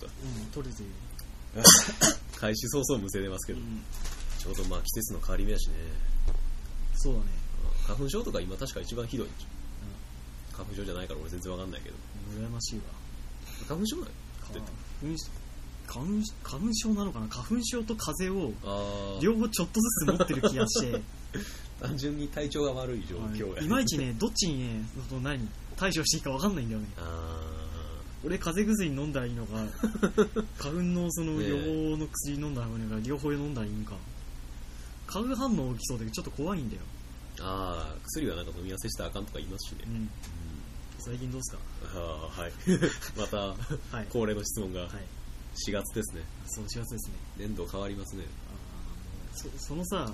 ですか？うん取れてる。開始早々むせてますけど、うん。ちょうどまあ季節の変わり目やしね。そうだね。花粉症とか今確か一番ひどい。ん。でしょ花粉症じゃないから俺全然わかんないけど。羨ましいわ。花粉症ない？花粉。花粉花粉症なのかな？花粉症と風邪をああ両方ちょっとずつ持ってる気がして。単純に体調が悪い状況や、い。まいちねどっちにね何対処していいか分かんないんだよね。あ俺風邪薬飲んだらいいのか。花粉のその予防の薬飲んだらいいのか両方飲んだらいいのか。化学反応起きそうでちょっと怖いんだよ、ーあー薬はなんか飲み合わせしたらあかんとか言いますしね、うん、最近どうすか？ああはい。またはい。恒例の質問が。はい。4月ですね。そう4月ですね。年度変わりますね。そそのさは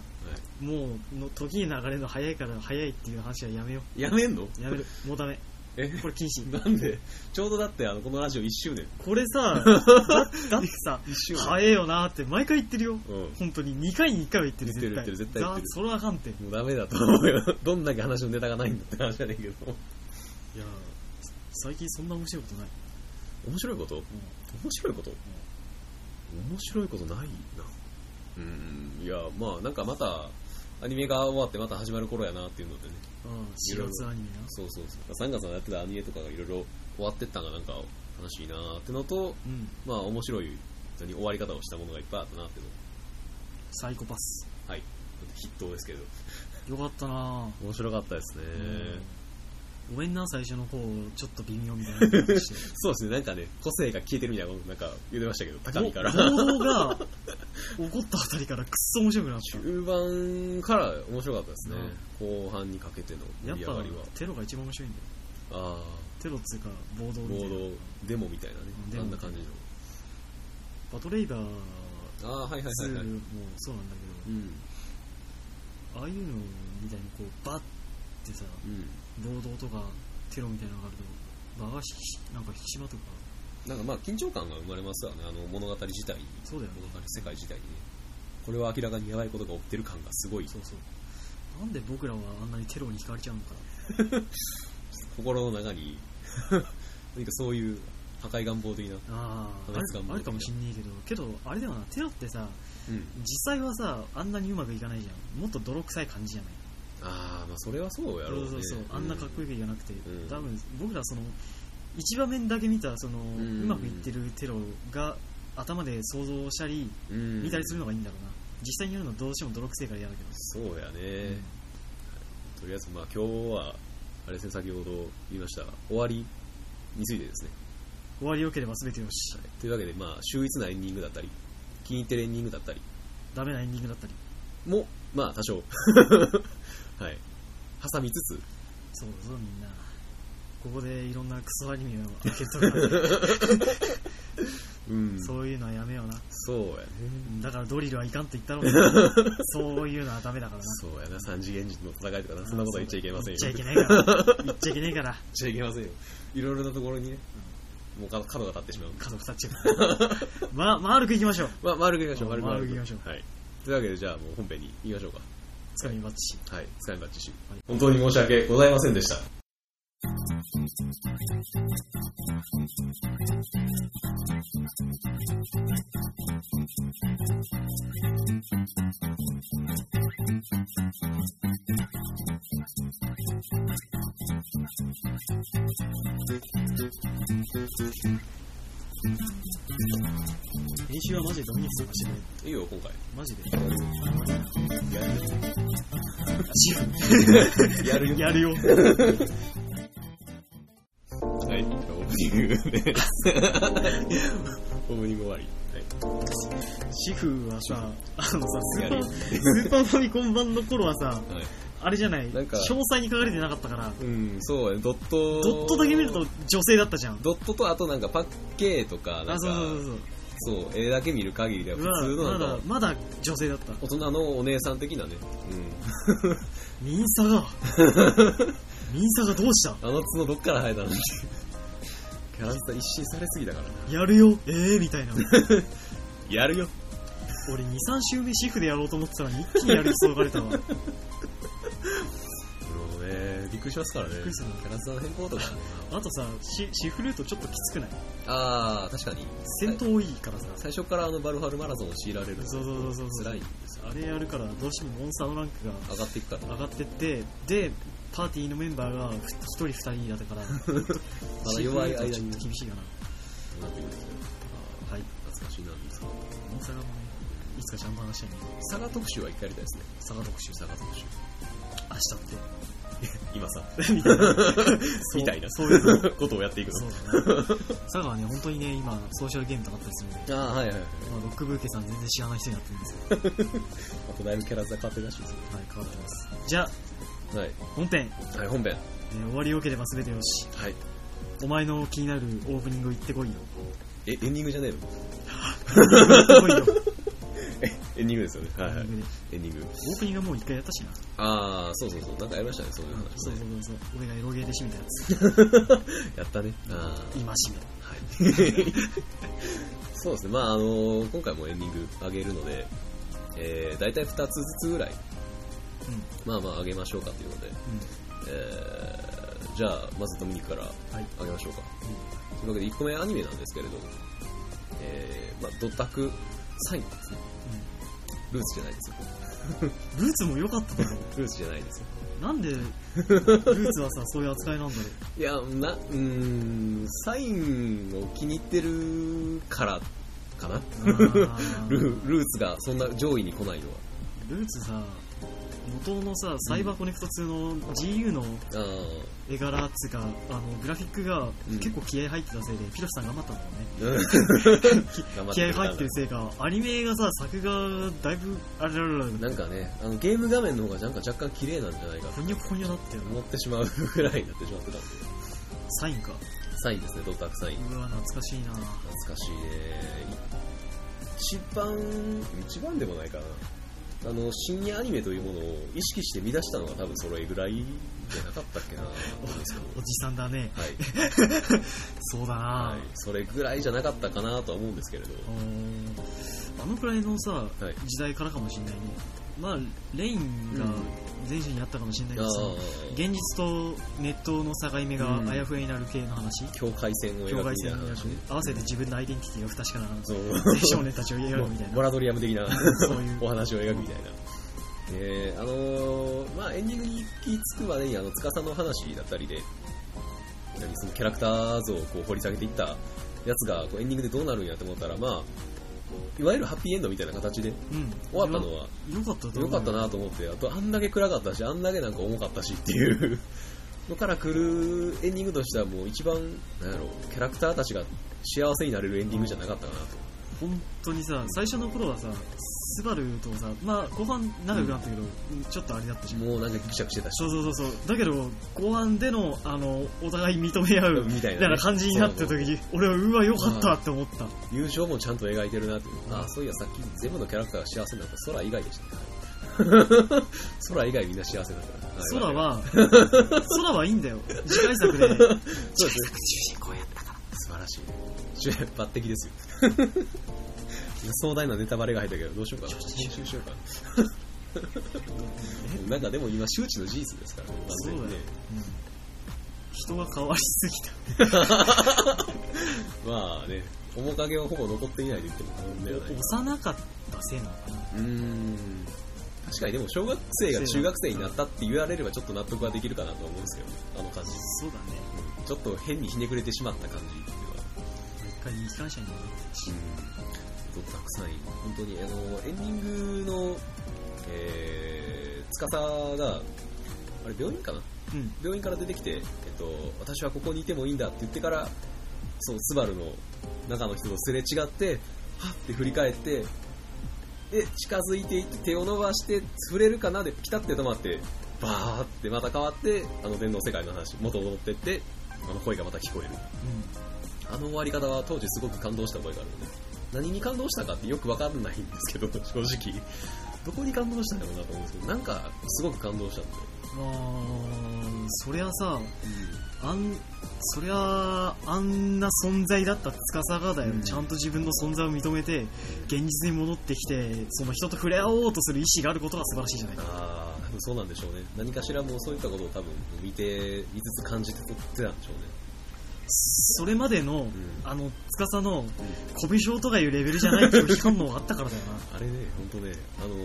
い。もうの時に流れるの早いから早いっていう話はやめよやめんの？うやめる。もうダメえ？これ禁止。なんで？ちょうどだってあのこのラジオ1周年。これさ だだってさ一周年。早いよなって毎回言ってるよ。うん。本当に2回に1回は言ってる絶対。言ってる絶対言ってる。だそれはあかんって。いもうダメだと思うよ。どんだけ話のネタがないんだって話じゃねえけど。や最近そんな面白いことない。面白いこと？面白いこと？面白いことないな。うんいやまあなんかまたアニメが終わってまた始まる頃やなっていうのでね。ああ4月アニメな。そうそうそう。3月のやってたアニメとかがいろいろ終わってったんがなんか楽しいなーってのとうん。まあ面白い何終わり方をしたものがいっぱいあったなっていうの。サイコパス。はい。筆頭ですけど。よかったな面白かったですねごめんな最初の方ちょっと微妙みたいな感じして。そうですねなんかね個性が消えてるみたいなことなんか言ってましたけど 高みから。暴動が 起こったあたりからくっそ面白くなった中盤から面白かったですね、後半にかけてのやっぱ盛り上がりは。テロが一番面白いんだよ。あテロっつうか暴動あみたいな。ボードデモみたいなね。デモあんな感じの。バトレイダーああはいはいはい2はい。もそうなんだけうんどああいうのみたいにこうバッてさうん暴動とかテロみたいなのがあると場がひなんか引き締まとかな。んかまあ緊張感が生まれますわね。あの物語自体。にそうだよね。物語世界自体に。ねこれは明らかにやばいことが起きてる感がすごい。そうそう。なんで僕らはあんなにテロに惹かれちゃうのかな。心の中に。何かそういう破壊願望的な。あああるかもしんねえけどけどあれだよな。テロってさうん。実際はさあんなにうまくいかないじゃん。もっと泥臭い感じじゃない？ああまあそれはそうやろうね。そうそうそう。あんなかっこいいわけじゃなくて、ん。多分僕らその一場面だけ見たその、うん。まくいってるテロが頭で想像したりうん。見たりするのがいいんだろうな。実際にやるのどうしても泥臭いから嫌だけど。そうやね、とりあえずまあ今日はあれですね先ほど言いました。終わりについてですね、終わりよければ全てよし、というわけでまあ秀逸なエンディングだったり気に入ってるエンディングだったり。ダメなエンディングだったり。もまあ多少はい。挟みつつ。そうだぞみんな。ここでいろんなクソアニメを開けとる うん。そういうのはやめような。そうやね。だからドリルはいかんと言ったろう。が そういうのはダメだからな。そうやな。三次元人の戦いとかな。そんなことは言っちゃいけませんよ。言っちゃいけないから。言っちゃいけないから。言っちゃいけませんよ。いろいろなところにね。もう角角が立ってしまう。角二つ ま丸くいきましょう。まあ丸くいきましょう。あ丸く丸くいきましょう。はい。というわけでじゃあもう本編に行きましょうかつかみバッチはい使いバッチし。はい本当に申し訳ございませんでした。編集はマジでドミニクさんがしてくれいいよ今回。るマジでやるやるよやるよはい、オープニングです。オープニング終わり。はい。シフはさあのさスーパースーパーファミコン版の頃はさはい。あれじゃない？なんか詳細に書かれてなかったからうん、そうやね。ドット。ドットだけ見ると女性だったじゃんドットとあとなんかパッケーとか、なんか、あそうそうそうそうそう、絵だけ見る限りでは普ま通のだまだなんか、まだ女性だった大人のお姉さん的なね。ミンサがミンサがどうした？うん。あの角どっから生えたのに。キャラクター一新されすぎたからな。やるよええー、みたいな やるよ。俺23週目シフでやろうと思ってたら一気にやる気そがれたわ くりしますからね。びっくりするのキャラクターの変更とか。あとさシシフルートちょっときつくない？あー、確かに。戦闘多いからさ最初からあのバルファルマラソンを強いられるのそうそうそうそう辛いんですよ。あれやるからどうしてもモンスターのランクが上がっていくから。上がってってでパーティーのメンバーが1人2人だったから まだ弱い間にちょっと厳しいかななってくる。はい懐かしいなんですか。大阪もねいつかちゃんと話したいんで佐賀特集は一回やりたいですね。佐賀特集佐賀特集。明日って 今さ、みたいなみたいなそういうのことをやっていくの。そうだね佐賀はね本当にね今ソーシャルゲームとかあったりするんで、あー、はいはいはい。まあ、ロックブーケさん全然知らない人になってるんですけどあとだいぶキャラクター変わってるらしいですよ。はい変わってますじゃあはい。本編、はい、本編。えー終わりよければ全てよしはい。お前の気になるオープニング行ってこいよえ、エンディングじゃねえの？行ってこいよえ、エンディングですよね。はいはい。エンディング。オープニングはもう一回やったしなあー、そうそうそう。なんかやりましたね、そういう話、ね。そうそうそう俺がエロゲーで締めたやつ やったね。あー。今締めはい。そうですね。まああの今回もエンディング上げるので、えー、大体2つずつぐらい、うんまあまあ上げましょうかというので、うえー、じゃあ、まずドミニクからんはい上げましょうか。というわけで1個目アニメなんですけれど、えー、まあドタクサインですね。ルーツじゃないですよ。ルーツも良かっただろルーツじゃないですよ。なんでルーツはさそういう扱いなんだろういや、な、うーん、サインを気に入ってるからかなルルーツがそんな上位に来ないのは。ルーツさ元のさサイバーコネクト2の GU の絵柄っつうかあのグラフィックがうん。結構気合入ってたせいで、ピロシさん頑張ったんだろうね 気合入ってるせいかアニメがさ作画だいぶあれらららなんかね、あのゲーム画面の方がなんか若干綺麗なんじゃないかと。ふにょふにょだったよな思ってしまうぐらいになってしまってた。んで。サインか。サインですね、ドットアクサイン。うわ懐かしいな。懐かしいね。一番、一番でもないかな。あの、深夜アニメというものを意識して見出したのが多分それぐらいじゃなかったっけな。おじさんだねはい。そうだな、はい。それぐらいじゃなかったかなとは思うんですけれど。あのくらいのさ、はい時代からかもしれないねまあレインが前世にあったかもしれないけどさ、あー現実とネットの境目があやふやになる系の話、境界線を描く。合わせて自分のアイデンティティが不確かな少年たちを描くみたいな。モラドリアム的なそういう。お話を描くみたいな。えー、あのー、まあエンディングに行き着くまでに、あの、司の話だったりで、何そのキャラクター像をこう掘り下げていったやつがこうエンディングでどうなるんやと思ったら、まあ、いわゆるハッピーエンドみたいな形でうん。終わったのは。よかったと思う。良かったなと思って、あとあんだけ暗かったし、あんだけなんか重かったしっていう。のから来るエンディングとしてはもう一番、なんやろう、キャラクターたちが幸せになれるエンディングじゃなかったかなと。本当にさ最初の頃はさスバルとさまあ後半仲良くなったけど、ちょっとあれだったじゃんもうなんかギクシャクしてたし。そうそうそうそうだけど後半でのあのお互い認め合うみたいなねみたいな感じになった時に俺はうわよかったって思った友情もちゃんと描いてるなっていう。あ、そういやさっき全部のキャラクターが幸せになった空以外でしたね。空以外みんな幸せになった。空いは 空はいいんだよ次回作で そうですね。中心公やったから素晴らしい。抜擢ですよ。壮大なネタバレが入ったけど、どうしようかな。編集しようかな。なんかでも今周知の事実ですからね、完全にね。うん人が変わりすぎた まあね、面影はほぼ残っていないと言っても過言ではない。幼かったせいなのかなうーん。確かにでも小学生が中学生になったって言われればちょっと納得はできるかなと思うんですけど、あの感じ。そうだねちょっと変にひねくれてしまった感じっていうのは。一回機関車に乗ったしうん。たくさん、本当に、あの、エンディングの、えー、司が、あれ病院かな？うん。病院から出てきて、えっと、私はここにいてもいいんだって言ってから、そのスバルの中の人とすれ違って、はって振り返って、で、近づいていって手を伸ばして、触れるかなでピタって止まって、バーってまた変わって、あの電脳世界の話、元戻ってって、あの声がまた聞こえる。あの終わり方は当時すごく感動した覚えがあるので、何に感動したかってよくわかんないんですけど、正直。どこに感動したんだろうなと思うんですけど、なんかすごく感動したんで。あそりゃさあんそりゃあんな存在だった司がだよ、うんちゃんと自分の存在を認めて現実に戻ってきてその人と触れ合おうとする意志があることが素晴らしいじゃないかああ、そうなんでしょうね。何かしらもうそういったことを多分見て、見つつ感じて撮ってたんでしょうね。それまでの、ん。あの、司の、コミュ障とかいうレベルじゃない拒否反応があったからだよな。あれね、本当ね、あの、ね、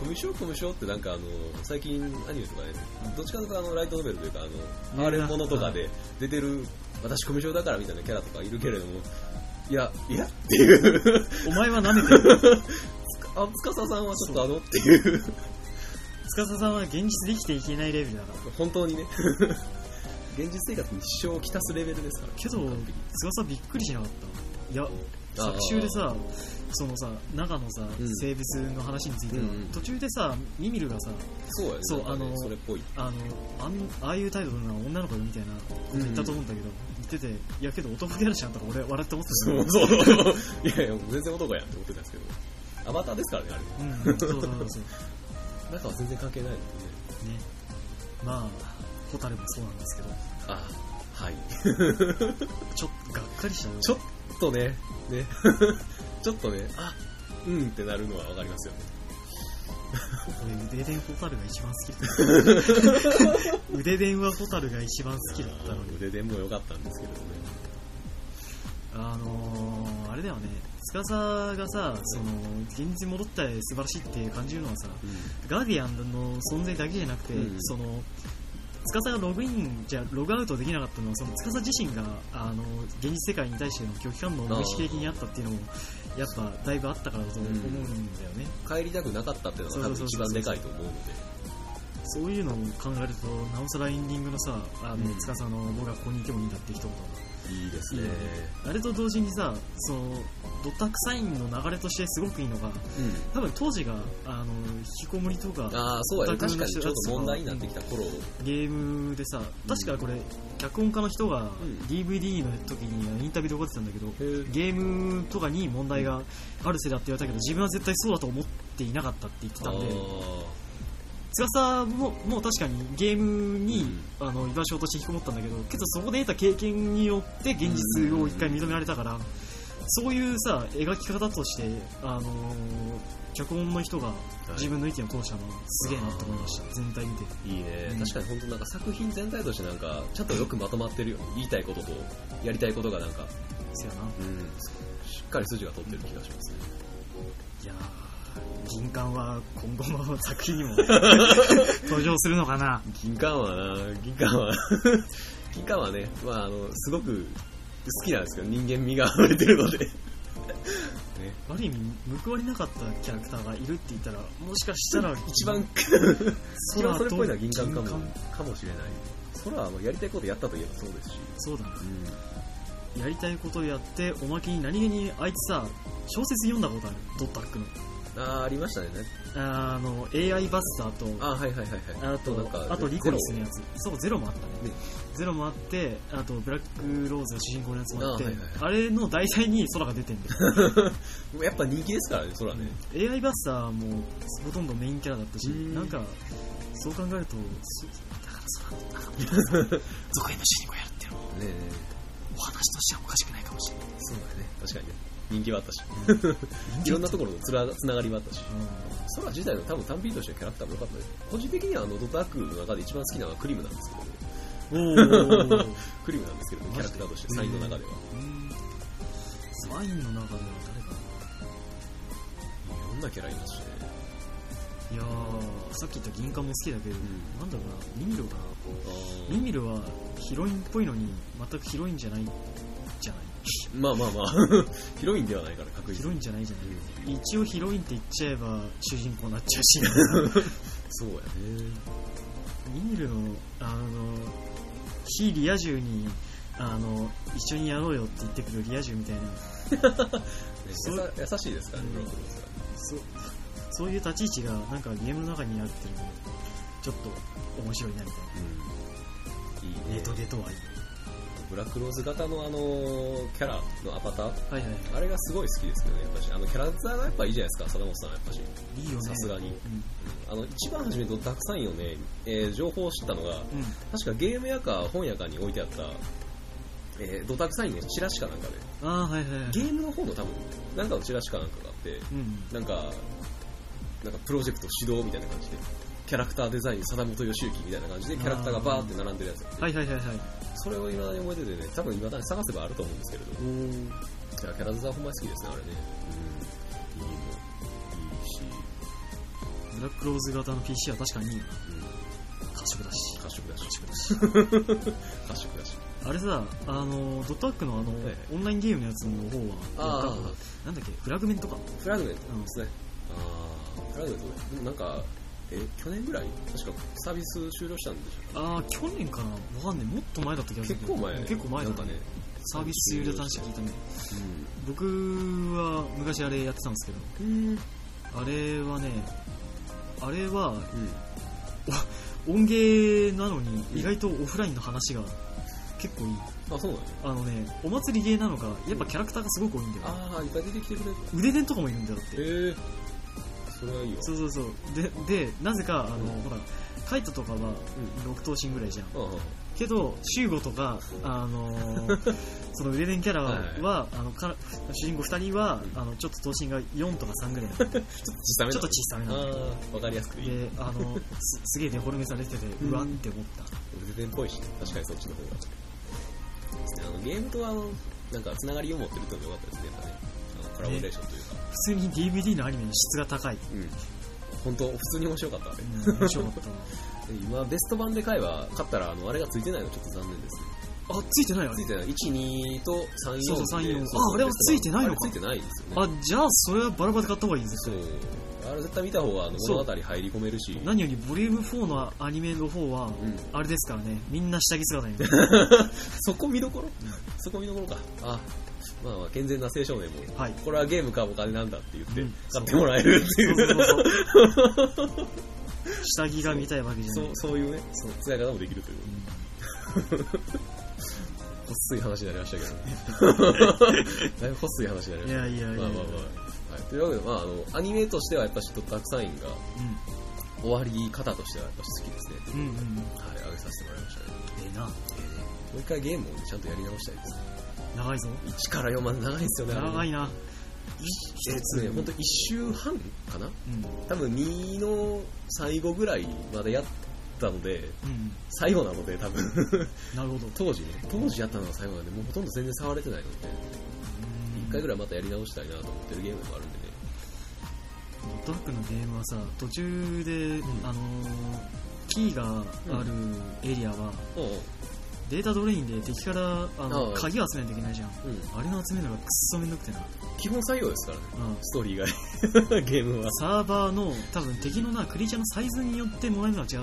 コミュ障コミュ障ってなんかあの、最近アニメとかね、どっちかというとあの、ライトノベルというか、あの、ね。R ものとかで出てる、私コミュ障だからみたいなキャラとかいるけれども、いや、いやっていう、お前は舐めてる。あ、つかささんはちょっとあのっていう、司さんは現実で生きていけないレベルだから。本当にね、現実生活に支障をきたすレベルですから。けど完璧、司びっくりしなかった。いや、作中でさ、そのさ、中のさ、うん生物の話については、うんうん途中でさ、ミミルがさ、そうやね。そうあのそれっぽい。あの、あんああいう態度な女の子みたいなこと言ったと思うんだけど、言ってて、いやけど男キャラじゃんとか俺笑って思ってたそうそう。いやいや、全然男やんって思ってたんですけど、アバターですからね、あれ。うん、そうそうそうそう。中は全然関係ないのでね。ね。まあ、ホタルもそうなんですけど、あ、はい。ちょっとがっかりしたよ。ちょっとね、ね、ちょっとね、あ、うんってなるのはわかりますよね。俺腕電ホタルが一番好きだった。腕電はホタルが一番好きだったのに。腕電も良かったんですけれどね。あのー、あれだよね、司がさ、その、現実に戻ったら素晴らしいって感じるのはさ、ガーディアンの存在だけじゃなくて、うんその、司がログインじゃログアウトできなかったのはその司自身があの現実世界に対しての拒否反応が無意識的にあったっていうのもやっぱだいぶあったからだと思うんだよね、帰りたくなかったっていうのが多分一番でかいと思う。ので。そういうのを考えるとなおさらエンディングのさあの、うん司の僕はここにいてもいいんだって一言いいですねいいよ。ねあれと同時にさそのドタクサインの流れとしてすごくいいのがうん。多分当時があの引きこもりとかああ、そうやね。確かにちょっと問題になってきた頃、ゲームでさ確かこれ脚本家の人がん DVD の時にインタビューで怒ってたんだけど、ゲームとかに問題があるせいだって言われたけど自分は絶対そうだと思っていなかったって言ってたんで司ももう確かにゲームに、あの居場所として引きこもったんだけどけどそこで得た経験によって現実を一回認められたから、そういうさ描き方として、あのー脚本の人が自分の意見を通したのはすげえなと思いました、全体見て。いいね、うん。確かに本当なんか作品全体としてなんかちゃんとよくまとまってるよ。言いたいこととやりたいことがなんか、せやな。うん、しっかり筋が通ってる気がしますね。いやー銀冠は今後の作品にも 登場するのかな。銀冠はな銀冠は。銀冠はね、まあ、あのすごく好きなんですけど人間味が溢れてるので。ねある意味報われなかったキャラクターがいるって言ったらもしかしたら一番一番それっぽいのは銀冠かも。かもしれない。空はやりたいことやったといえばそうですし、そうだな。うやりたいことをやっておまけに何気にあいつさ小説読んだことある。ドットハックの。ん、あーありましたね。あの AI バスターとあーはいはいはいはい。あとあとリコリスのやつ。そうゼロもあったね。ね。ゼロもあってあとブラックローズが主人公のやつもあってあ,、あはいはいれの題材に空が出てんだよ。やっぱ人気ですからね空ね、AI バスターもほとんどメインキャラだったしうん。なんかそう考えるとそだから空が続編の主人公やるっていうのもねえねえ。お話としてはおかしくないかもしれない。そうだね。確かにね人気はあったし。いろんなところのつらつながりもあったし。空自体の多分単品としてのキャラクターも良かったです個人的にはあのドタークの中で一番好きなのはクリムなんですけど。クリムなんですけどキャラクターとしてサインの中では、うんサインの中では誰かいろん。なキャラいますしねないやーさっき言った銀冠も好きだけど、ん。なんだろうなミミルかなあミミルはヒロインっぽいのに全くヒロインじゃないじゃない？ーまあまあまあ。ヒロインではないから確実に。ヒロインじゃないじゃない一応ヒロインって言っちゃえば主人公になっちゃうし。そうやね。ミミルのあの非リア充にあの一緒にやろうよって言ってくるリア充みたいな。ね そう。やさ優しいですからねブロックローズはそうそういう立ち位置がなんかゲームの中にあるっていうのもちょっと面白いなみたいうん。いいなね。ネトゲとはいブラックローズ型のあのキャラのアバター？えはいはい。あれがすごい好きですけどねやっぱし。あのキャラクターがやっぱいいじゃないですか貞本さんやっぱしいいよね。さすがに。うん。あの一番初めのたくさんよね、えー情報を知ったのがうん。確かゲーム屋か本屋かに置いてあった、えードタクサインのチラシかなんかで。ああはいはいはい。ゲームの方の多分なんかのチラシかなんかがあってうん。なんかなんかプロジェクト始動みたいな感じでキャラクターデザイン貞本義行みたいな感じでキャラクターがバーって並んでるやつはいはいはいはいそれを今だに覚えててね多分今だに探せばあると思うんですけれどおーじゃあキャラデザほんまに好きですねあれね。うん。いいもいいし、ブラックローズ型の PC は確かにうん、褐色だし褐色だし。褐色だし。あれさあのドットアックのあの、ええ。オンラインゲームのやつの方はあなんだっけフラグメントか。フラグメントですね、ああフラグメントでもなんかえ去年ぐらい？確かサービス終了したんでしょああ去年かな？わかんねえもっと前だった気がする結構前。結構前だなんかねサービス終了って話聞いたね僕は昔あれやってたんですけど。うん。あれはねあれはうん。音ゲーなのに意外とオフラインの話が結構いい。あそうなのあのねお祭りゲーなのかやっぱキャラクターがすごく多いんだよね。ああいっぱい出てきてくれる。腕伝とかもいるんだよだって。へえそれはいいわそうそうそう。ででなぜかあの、ほらカイトとかは6頭身ぐらいじゃん。けどシューゴとかあのー その腕伝キャラは、はいあのか主人公2人は、あのちょっと頭身が4とか3ぐらい。ちょっと小さめなのわかりやすくていい。であのすすげえデフォルメされてて、うわって思った。全然っぽいし確かにそっちの方が。あのゲームとあのなんかつながりを持ってるってのが良かったですねやっぱね。コラボレーションというか、普通に DVD のアニメの質が高い、う。ん。本当普通に面白かったあれうん、面白かった。な今ベスト版で買えば買ったらあのあれがついてないのちょっと残念です。ねあついてないあれついてない。12と34そうそう34でああれはついてないのか。ついてないんですよね。あじゃあそれはバラバラで買った方がいいですそう。あれ絶対見た方が物語入り込めるし。何よりボリューム4のアニメの方は、うん。あれですからね。みんな下着姿に そこ見どころ、そこ見どころか。あまあまあ健全な青少年も、はい。これはゲームかお金なんだって言って、うん。買ってもらえるっていう。そうそうそう。そう下着が見たいわけじゃそない。うそういうねそう使い方もできるという、ほっすい話になりましたけど だいぶほっすい話になりました。いやいやいや。まあまあまあ、はい、というわけで、まあ、あのアニメとしてはやっぱしドッタクサインが終わり方としてはやっぱし好きですね。うんうんうん。はい上げさせてもらいましたね。ええな。もう一回ゲームをちゃんとやり直したいです長いぞ。1から4まで長いですよね。長いな。えっとね、本当1週半かな？うん。多分2の最後ぐらいまでやったので、うん。最後なので多分。なるほど。当時ね、当時やったのが最後なんで、もうほとんど全然触れてないので、1回ぐらいまたやり直したいなと思ってるゲームでもあるんでね。ドラックのゲームはさ途中で、ん。あのーキーがあるエリアは、うんうん。データドレインで敵からあのああ。鍵を集めないといけないじゃん。うん。あれの集めるのがくっそめんどくてな、基本作業ですからね、うん、ストーリー以外。ゲームは。サーバーの多分敵のなクリーチャーのサイズによってもらえるのは違うん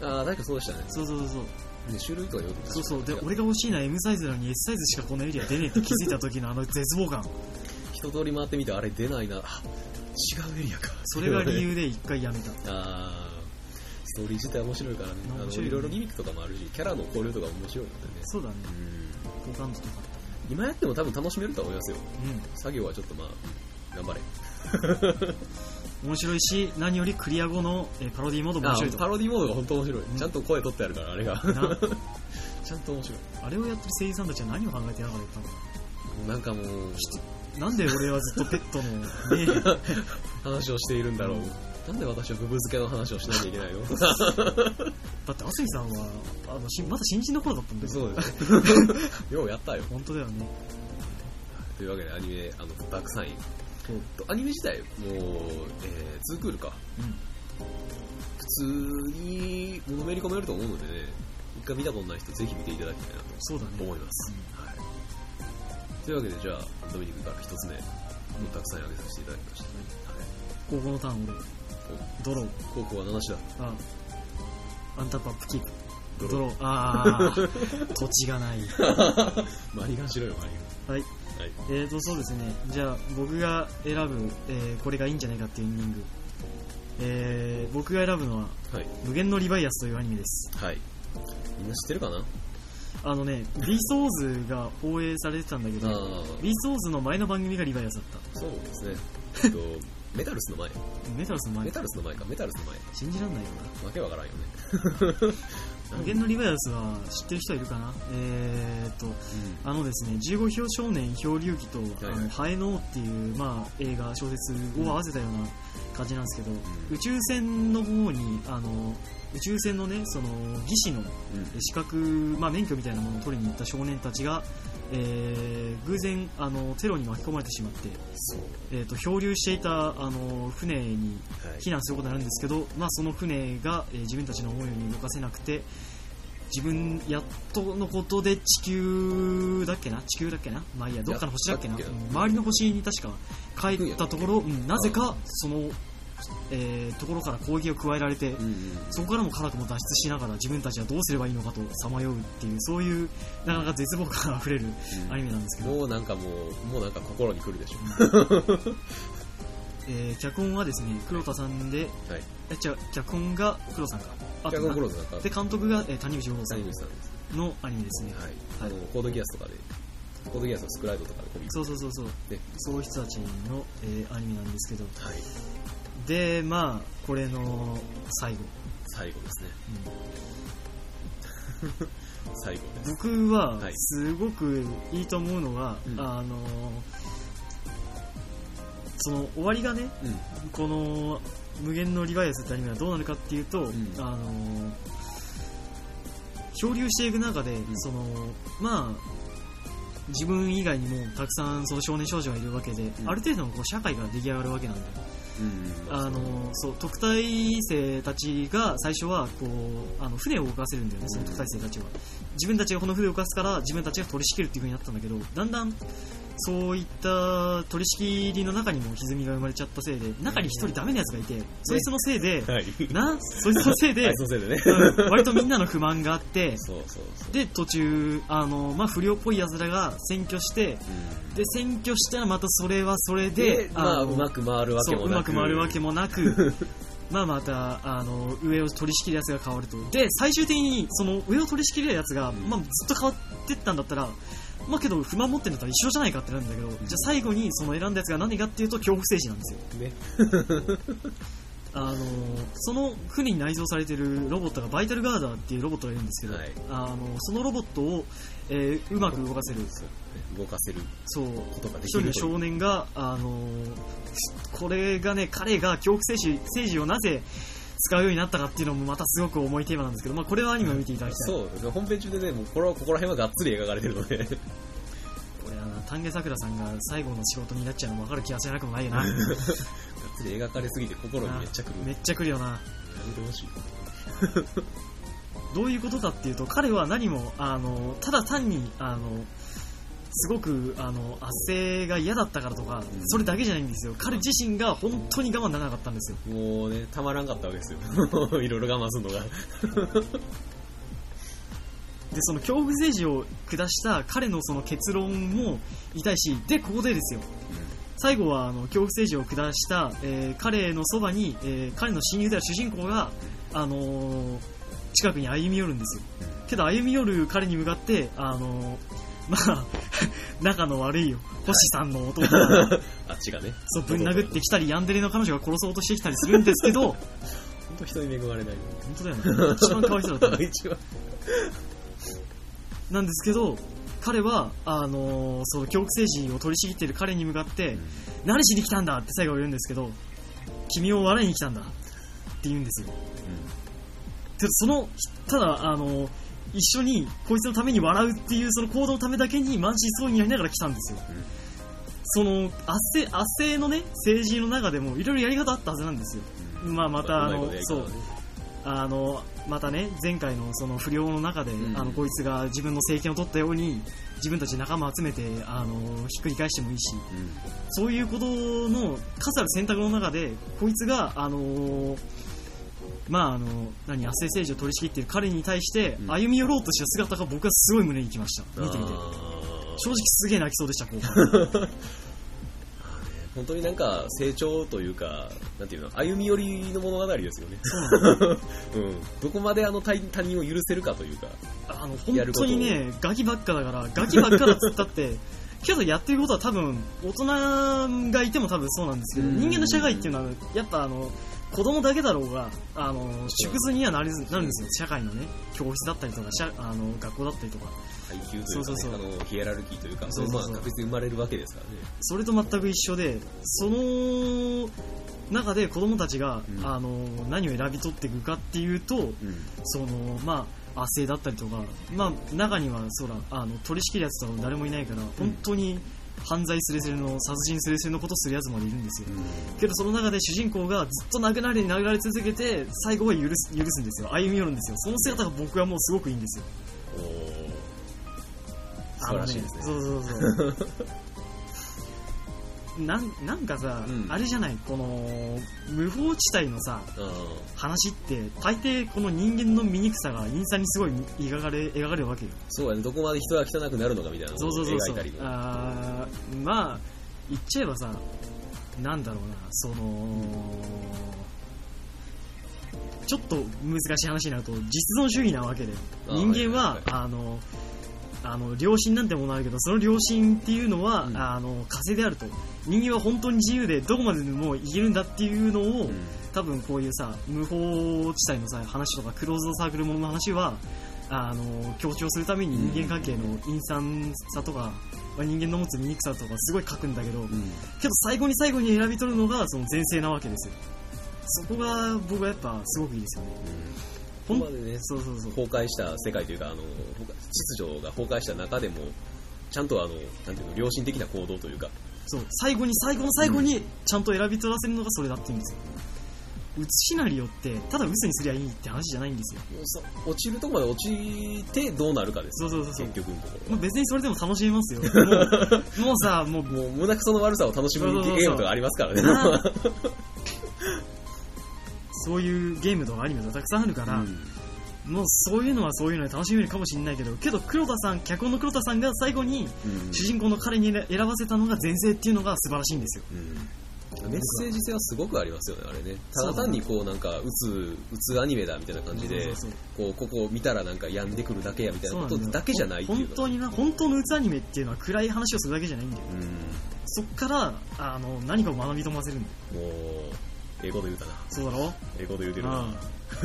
だよ。ああ、なんかそうでしたね。そうそうそうそう。ね種類とかよくそうそう。で俺が欲しいのは M サイズなのに S サイズしかこのエリア出ねえって気づいた時のあの絶望感。一通り回ってみて、あれ出ないな。あ違うエリアか。それが理由で一回やめた。あーストーリー自体面白いからね。あのいろいろギミックとかもあるし、キャラの交流とかも面白いのでね。そうだねうん好感度とか今やっても多分楽しめると思いますよ。た作業はちょっとまあ、頑張れ。う ん面白いし何よりクリア後のえーパロディモードも面白いとあパロディモードが本当面白い。んちゃんと声取ってあるから、あれが。な ちゃんと面白い。あれをやってる声優さんたちは何を考えてやがるかもうなんかもう、なんで俺はずっとペットの、ね、話をしているんだろう。なんで私はブブ漬けの話をしなきゃいけないの？だって安井さんはあのしまだ新人の頃だったんだよそうですね。ようやったよ。本当だよねというわけでアニメ、あの、ダークサイン。そうとアニメ自体、もう、えー、2クールか。うん普通に、ものめり込めると思うのでね、一回見たことない人ぜひ見ていただきたいなとそうだね思います。はい。というわけで、じゃあ、ドミニクから一つ目、たくさん挙げさせていただきました。高校のターン俺ドロー。高校は7種だ。あアンタップアップキープドロドロー。あー。土地がない。マリガンしろよ、マリはいガン。はい。えーとそうですね。じゃあ僕が選ぶ、えーこれがいいんじゃないかっていうエンディング。えー僕が選ぶのははい。無限のリバイアスというアニメです。はい。みんな知ってるかな？あのねビースーズが放映されてたんだけどあビー。ストウォーズの前の番組がリバイアスだった。あ、そうですね。えっと、メタルスの前。メタルスの前。メタルスの前か、メタルスの前。信じらんないよわけわからんよね。無限のリバイアスは知ってる人はいるかな？えーっと、あのですね、15票少年漂流記と、はいはい。あの、ハエノーっていう、まあ、映画、小説を合わせたような感じなんですけど、宇宙船の方に、あの、宇宙船のね、その、技師のうん。資格、まあ、免許みたいなものを取りに行った少年たちが、えー偶然、あの、テロに巻き込まれてしまって、えーっと、漂流していた、あの、船にはい。避難することになるんですけど、まあ、その船が、えー自分たちの思うように動かせなくて自分やっとのことで地球だっけな？地球だっけな？まあいいやどっかの星だっけな？周りの星に確か帰ったところ、うんなぜかその、えーところから攻撃を加えられて、うんうん。そこからも辛くも脱出しながら自分たちはどうすればいいのかとさまようっていうそういうなかなか絶望感あふれるアニメなんですけど、もうなんかもうもうなんか心に来るでしょ。えー脚本はですね黒田さんではい。え違う脚本が黒さんか。あキャゴンクローズなんか。で監督が、えー谷口五郎さんのアニメですね、はい、あはい。のコードギアスとかでコードギアスのスクライドとかでコミックそうそうそうそう。でそういう人たちの、えーアニメなんですけど。はいでまあこれの最後、最後ですね。うん。最後です。僕ははい。すごくいいと思うのが、うん。あのその終わりがねうん。この「無限のリバイアス」ってアニメはどうなるかっていうと、ん。あの漂流していく中で、ん。そのまあ自分以外にもたくさんその少年少女がいるわけで、うん。ある程度のこう社会が出来上がるわけなんだよ。うんあのそう特待生たちが最初はこうあの船を動かせるんだよね、その特待生たちは。自分たちがこの船を動かすから自分たちが取り仕切るっていう風になったんだけど、だんだんそういった取り仕切りの中にも歪みが生まれちゃったせいで、中に一人ダメなやつがいて、そいつのせいで、はい。な、そいつのせいではい、そのせいでね。うん。割とみんなの不満があって、そうそうそう。で、途中、あの、まあ、不良っぽい奴らが占拠して、うん。で、占拠したらまたそれはそれでで、まあのうまく回るわけもなく。そううまく回るわけもなく まあまたあの上を取り仕切るやつが変わるとで最終的にその上を取り仕切るやつが、うん。まあ、ずっと変わってったんだったらまあけど不満持ってんだったら一緒じゃないかってなるんだけど、じゃあ最後にその選んだやつが何かっていうと恐怖政治なんですよ。ね。あのその船に内蔵されてるロボットがバイタルガーダーっていうロボットがいるんですけど、はい。あのそのロボットを、えーうまく動かせる。動かせる。そう。ことがで一人の少年が、あのーこれがね、彼が恐怖政治政治をなぜ使うようになったかっていうのもまたすごく重いテーマなんですけど、まあ、これはアニメを見ていただきたい。そうですね本編中でねもうこれはここら辺はがっつり描かれてるのでこれはな丹下さくらさんが最後の仕事になっちゃうのも分かる気がしなくもないよな。がっつり描かれすぎて心にめっちゃくるめっちゃくるよな。やめてほしいどういうことかっていうと、彼は何も、あの、ただ単に、あの、すごく、あの、圧政が嫌だったからとか、うん。それだけじゃないんですよ。彼自身が本当に我慢ならなかったんですよ。もうねたまらんかったわけですよ。いろいろ我慢するのが。でその恐怖政治を下した彼のその結論も痛いしでここでですよ。最後はあの恐怖政治を下した、えー彼のそばに、えー彼の親友である主人公が、あのー近くに歩み寄るんですよ。けど歩み寄る彼に向かって、あのーまあ 仲の悪いよ。星さんの弟が あっちがね。そうぶん殴ってきたりヤンデレの彼女が殺そうとしてきたりするんですけど。本 本当人に恵まれない。当だよね。一番かわいそうだったね。一番。なんですけど、彼は、あのーその恐怖政治を取り仕切っている彼に向かって、何しに来たんだって最後言うんですけど、君を笑いに来たんだって言うんですよ。けど、その、ただ、あのー一緒にこいつのために笑うっていうその行動のためだけに満身創痍になりながら来たんですよ。うん。その圧政圧政のね政治の中でもいろいろやり方あったはずなんですよ。まあまたあのそう。あのまたね前回のその不良の中で、うん。あのこいつが自分の政権を取ったように自分たち仲間集めてあのひっくり返してもいいしそういうことの数ある選択の中でこいつがあのまああの何圧政政治を取り仕切っている彼に対してうん。歩み寄ろうとした姿が僕はすごい胸にきました。見てみて。正直すげえ泣きそうでした後半 本当になんか成長というか、なんていうの、歩み寄りの物語ですよね。そうなん。どこまであの他他人を許せるかというか。あの本当にねガキばっかだからガキばっかだっつったって けどやってることは多分大人がいても多分そうなんですけどうん。人間の社会っていうのはやっぱあの子供だけだろうがあの縮図にはなるなるんですよ。社会のね教室だったりとか社あの学校だったりとか。階級というか、ね、そうそうそう。あのヒエラルキーというかそうそうそう。確実に生まれるわけですからね。それと全く一緒でその中で子供たちが、うん。あの何を選び取っていくかっていうとうん。そのまあ圧政だったりとか、まあ、中にはそうだあの取り仕切るやつとかも誰もいないから、本当に犯罪すれすれの殺人すれすれのことするやつまでいるんですよ、けどその中で主人公がずっと殴られ殴られ続けて最後は許す許すんですよ。歩み寄るんですよ。その姿が僕はもうすごくいいんですよ。おー。素晴らしいですね。そうそうそう なんなんかさ、うん。あれじゃないこの無法地帯のさあ話って大抵この人間の醜さが陰惨にすごい描かれ描かれるわけよ。そうやね。どこまで人が汚くなるのかみたいなそうそうそうそう。描いたりもあーまあ言っちゃえばさなんだろうなそのちょっと難しい話になると実存主義なわけで。あー人間ははい。はいあのあの良心なんてものあるけどその良心っていうのは、うん。あの枷であると。人間は本当に自由でどこまででもいけるんだっていうのを、うん。多分こういうさ無法地帯のさ話とかクローズドサークルものの話はあの強調するために人間関係の陰惨さとか、まあ人間の持つ醜さとかすごい書くんだけど、うん。けど最後に最後に選び取るのがその前世なわけですよ。そこが僕はやっぱすごくいいですよねここまでねそうそうそう。崩壊した世界というかあの秩序が崩壊した中でもちゃんとあのなんていうの良心的な行動というか。そう最後に最後の最後にちゃんと選び取らせるのがそれだって言うんですよ。写シナリオってただ嘘にすりゃいいって話じゃないんですよ。落ちるとこまで落ちてどうなるかです。そうそうそうそう。結局のところまあ、別にそれでも楽しめますよ。もうさもう。もう胸くその悪さを楽しむゲームとかありますからねそういうゲームとかアニメとかたくさんあるから、うん。もうそういうのはそういうので楽しめるかもしれないけどけど黒田さん脚本の黒田さんが最後にうん。主人公の彼に選ばせたのが前世っていうのが素晴らしいんですよ。うん。メッセージ性はすごくありますよね、あれね。ただ単にこうなんか、打つ、打つアニメだみたいな感じで、こう、ここ見たらなんか病んでくるだけやみたいなことだけじゃないっていう。本当にな本当のうつアニメっていうのは暗い話をするだけじゃないんだよ。うん。そっからあの何かを学び飛ばせるんだよ英語で言うたな。そうだろ？英語で言うてるな。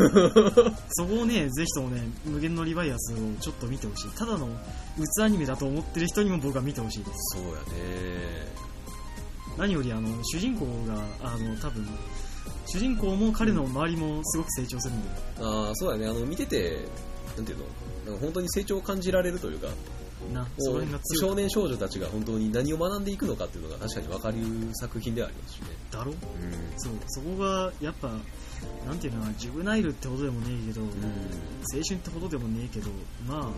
そこをねぜひともね無限のリバイアスをちょっと見てほしいただのうつアニメだと思ってる人にも僕は見てほしいですそうやね。何よりあの主人公があの多分主人公も彼の周りもすごく成長するんで、ああ、そうやね。あの、見てて、なんていうの？なんか本当に成長を感じられるというか、なその辺が少年少女たちが本当に何を学んでいくのかっていうのが確かに分かる作品ではありますしね。だろ？うそうそこがやっぱなんていうのかなジブナイルってほどでもねえけど、ん。うん。青春ってほどでもねえけどまあ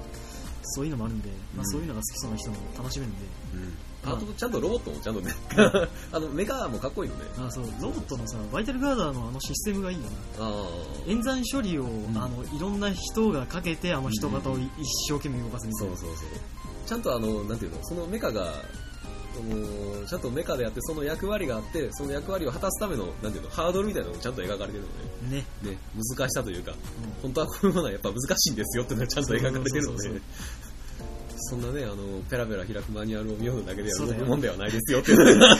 そういうのもあるんで、まあ、うんそういうのが好きそうな人も楽しめるんで、うん。あと、ちゃんとロボットもちゃんとね、あの、メカもかっこいいのね。あそうロボットのさバイタルガーダーのあのシステムがいいよな。ああ。演算処理を、ん。あのいろんな人がかけてあの人型をい一生懸命動かすみたいな、そうそうそう。ちゃんとあの、なんていうの、そのメカが、そのちゃんとメカであって、その役割があって、その役割を果たすための、なんていうの、ハードルみたいなのもちゃんと描かれてるのね、で、ね、難しさというか、うん。本当はこういうものはやっぱ難しいんですよっていうのがちゃんと描かれてるのそうそうそそんなね、あの、ペラペラ開くマニュアルを読むだけでは動くもんではないですよっていう。のが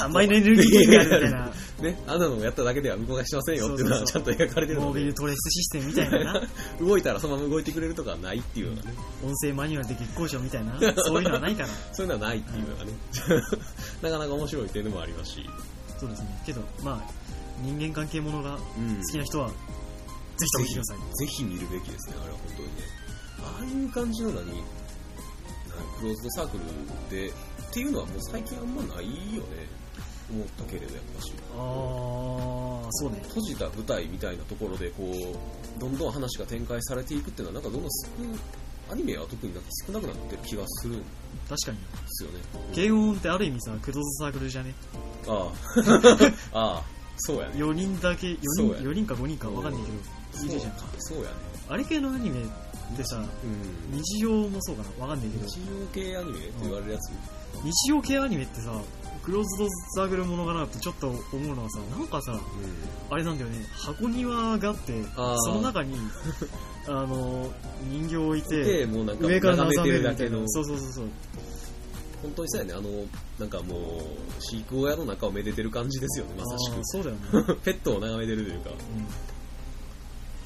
3倍のエネルギーがあるみたいな。ね、あんなのをやっただけでは動かしませんよっていうのはちゃんと描かれてるモービル、トレスシステムみたいなな。動いたらそのまま動いてくれるとかはないっていうのがね、音声マニュアルで月光賞みたいな。そういうのはないから。そういうのはないっていうのがね、なかなか面白いっていうのもありますし、そうですね。けどまあ人間関係ものがうん。好きな人はぜひとも見てください。ぜひ見るべきですね、あれは本当にね。ああいう感じの何、何クローズドサークルで、っていうのはもう最近あんまないよね、思ったけれど、やっぱし。ああそうね閉じた舞台みたいなところで、こう、どんどん話が展開されていくっていうのは、なんかどんどん少アニメは特になんか少なくなってる気がするんで確かにすよね。軽音ってある意味さクローズドサークルじゃね？あ あ、ああ、そうやね。4人だけ4人そうや4人か5人か分かんないけどいるじゃんそうやね。あれ系のアニメってさうん。日常もそうかな分かんないけど。日常系アニメって言われるやつ？日常系アニメってさクローズドサークルものかなってちょっと思うのはさなんかさうん。あれなんだよね。箱庭があってその中に あの人形を置いて上から眺めるるだけの。そうそうそうそう。本当にそうやね。あのなんかもう飼育小屋の中をめでてる感じですよねまさしあーそうだよね、く ペットを眺めてるというか。うん、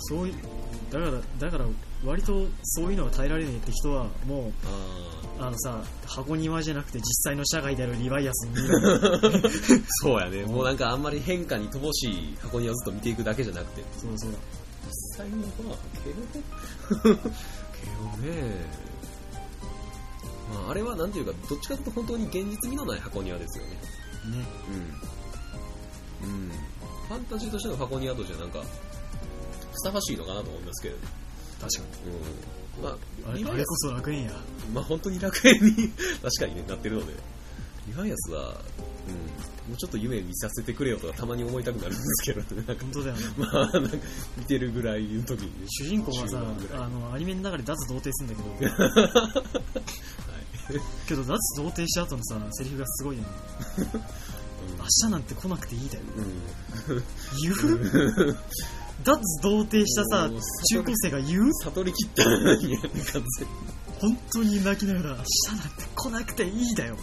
そういだからだから割とそういうのが耐えられねえって人はもあうあのさ箱庭じゃなくて実際の社外であるリバイアスに そうやね。もうなんかあんまり変化に乏しい箱庭をずっと見ていくだけじゃなくて。そうそう。だ実際のはけどけどねまああれはなんていうかどっちかというと本当に現実味のない箱庭ですよね。ね。うん。うん。ファンタジーとしての箱庭としてはなんかふさわしいのかなと思いますけど。ね確かうん。まあにあれあれこそ楽園や。まあ本当に楽園に 確かにねなってるので。リバイアスは、うん、もうちょっと夢見させてくれよとかたまに思いたくなるんですけどね。本当だよね。まあなんか見てるぐらいの時にね主人公がさあのアニメの中で脱童貞するんだけど。はい。けど脱童貞した後のさセリフがすごいよね。明日なんて来なくていいだよ。うん。言う？脱童貞したさ中高生が言う？悟りきった完全に本当に泣きながら明日なんて来なくていいだよ。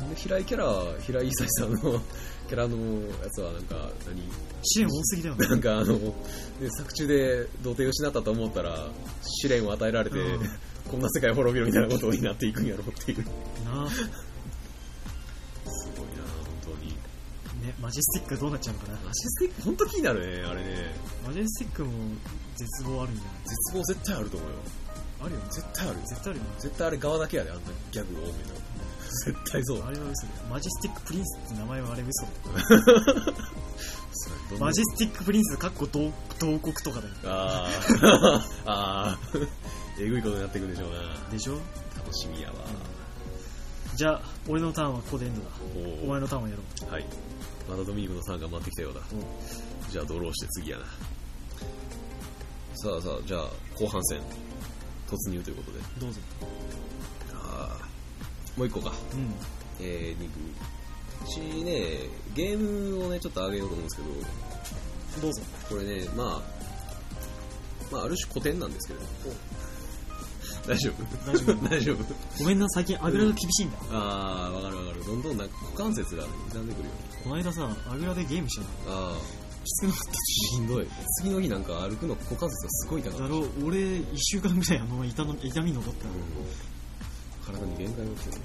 なん。で平井キャラ平井勇さんのキャラのやつはなんか何？試練多すぎだよ。ねなんかあの、ね、作中で童貞を失ったと思ったら試練を与えられて、うん。こんな世界滅びろみたいなことになっていくんやろうっていう。すなあねマジスティックどうなっちゃうのかな。マジスティック本当気になるねあれね。マジェスティックも絶望あるんじゃない？絶望絶対あると思うよ。あるよね。絶対ある絶対あるよね。絶対あれ側だけやであんなギャグ多めの。絶対そう。あれは嘘だよ。マジスティックプリンスって名前はあれ嘘だよ。マジスティックプリンスかっこ同同国とかだよ。あー。あー。えぐいことになってくるでしょうな。でしょ？楽しみやわ、じゃあ俺のターンはここでエンドだ。おお前のターンはやろう。はいまたドミニクの3が回ってきたようだおじゃあドローして次やな。さあさあじゃあ後半戦突入ということで。どうぞ。あー。もう一個か。うん。えー、肉。うちねゲームをねちょっと上げようと思うんですけど。どうぞ。これねまあまあある種古典なんですけど。大丈夫？大丈夫。大丈夫？ごめんな最近あぐらが厳しいんだ。ああわかるわかる。どんどんなんか股関節がね傷んでくるよこの間さあぐらでゲームしたの。ああ。きつくなかっしんどい次の日なんか歩くの股関節がすごい痛かったただろう俺1週間ぐらいあの痛の痛み残った。うん体に限界が来てる。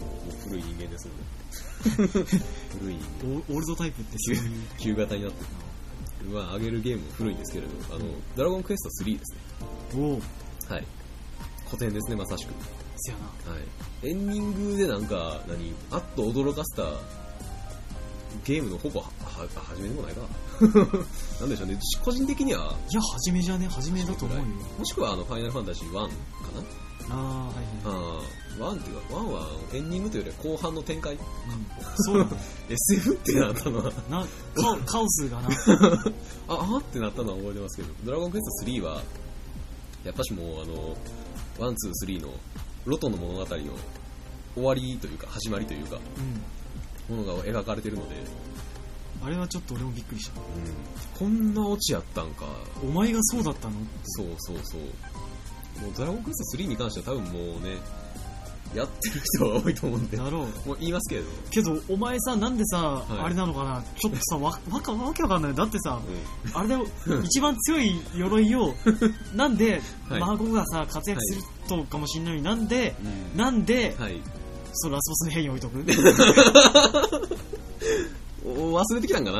うもう古い人間ですので 古い人間。オオールドタイプってそういう旧型になってる。まあ上げるゲームも古いんですけれどあのドラゴンクエスト3ですね。おお。はい。古典ですねまさしくせやなはい。エンディングでなんか何？あっと驚かせたゲームのほぼはは初めでもないか。なんでしょうね。個人的にはいや初めじゃね？初めだと思うよ。もしくはあのファイナルファンタジー1かな？ああはいはい。ああ、1っていうか、1はエンディングというよりは後半の展開。うん。そう SF ってなったのは、なカオ カオスがな。あ、あってなったのは覚えてますけど、ドラゴンクエスト3は、やっぱしもうあの、1、2、3のロトの物語の終わりというか、始まりというか、うんものが描かれてるので、あれはちょっと俺もびっくりした。うん、こんなオチやったんか。お前がそうだったの？そうそうそう。もうドラゴンクエスト3に関しては多分もうね、やってる人が多いと思うんで、だろう。もう言いますけれど、けどお前さなんでさ、い。あれなのかな？ちょっとさわ わかわけわかんない。だってさうん。あれだよ。一番強い鎧を なんではい。孫がさ活躍するとかもしんないのになんでうん。なんではい。そうラスボスの部屋に置いとく？お忘れてきたんかな？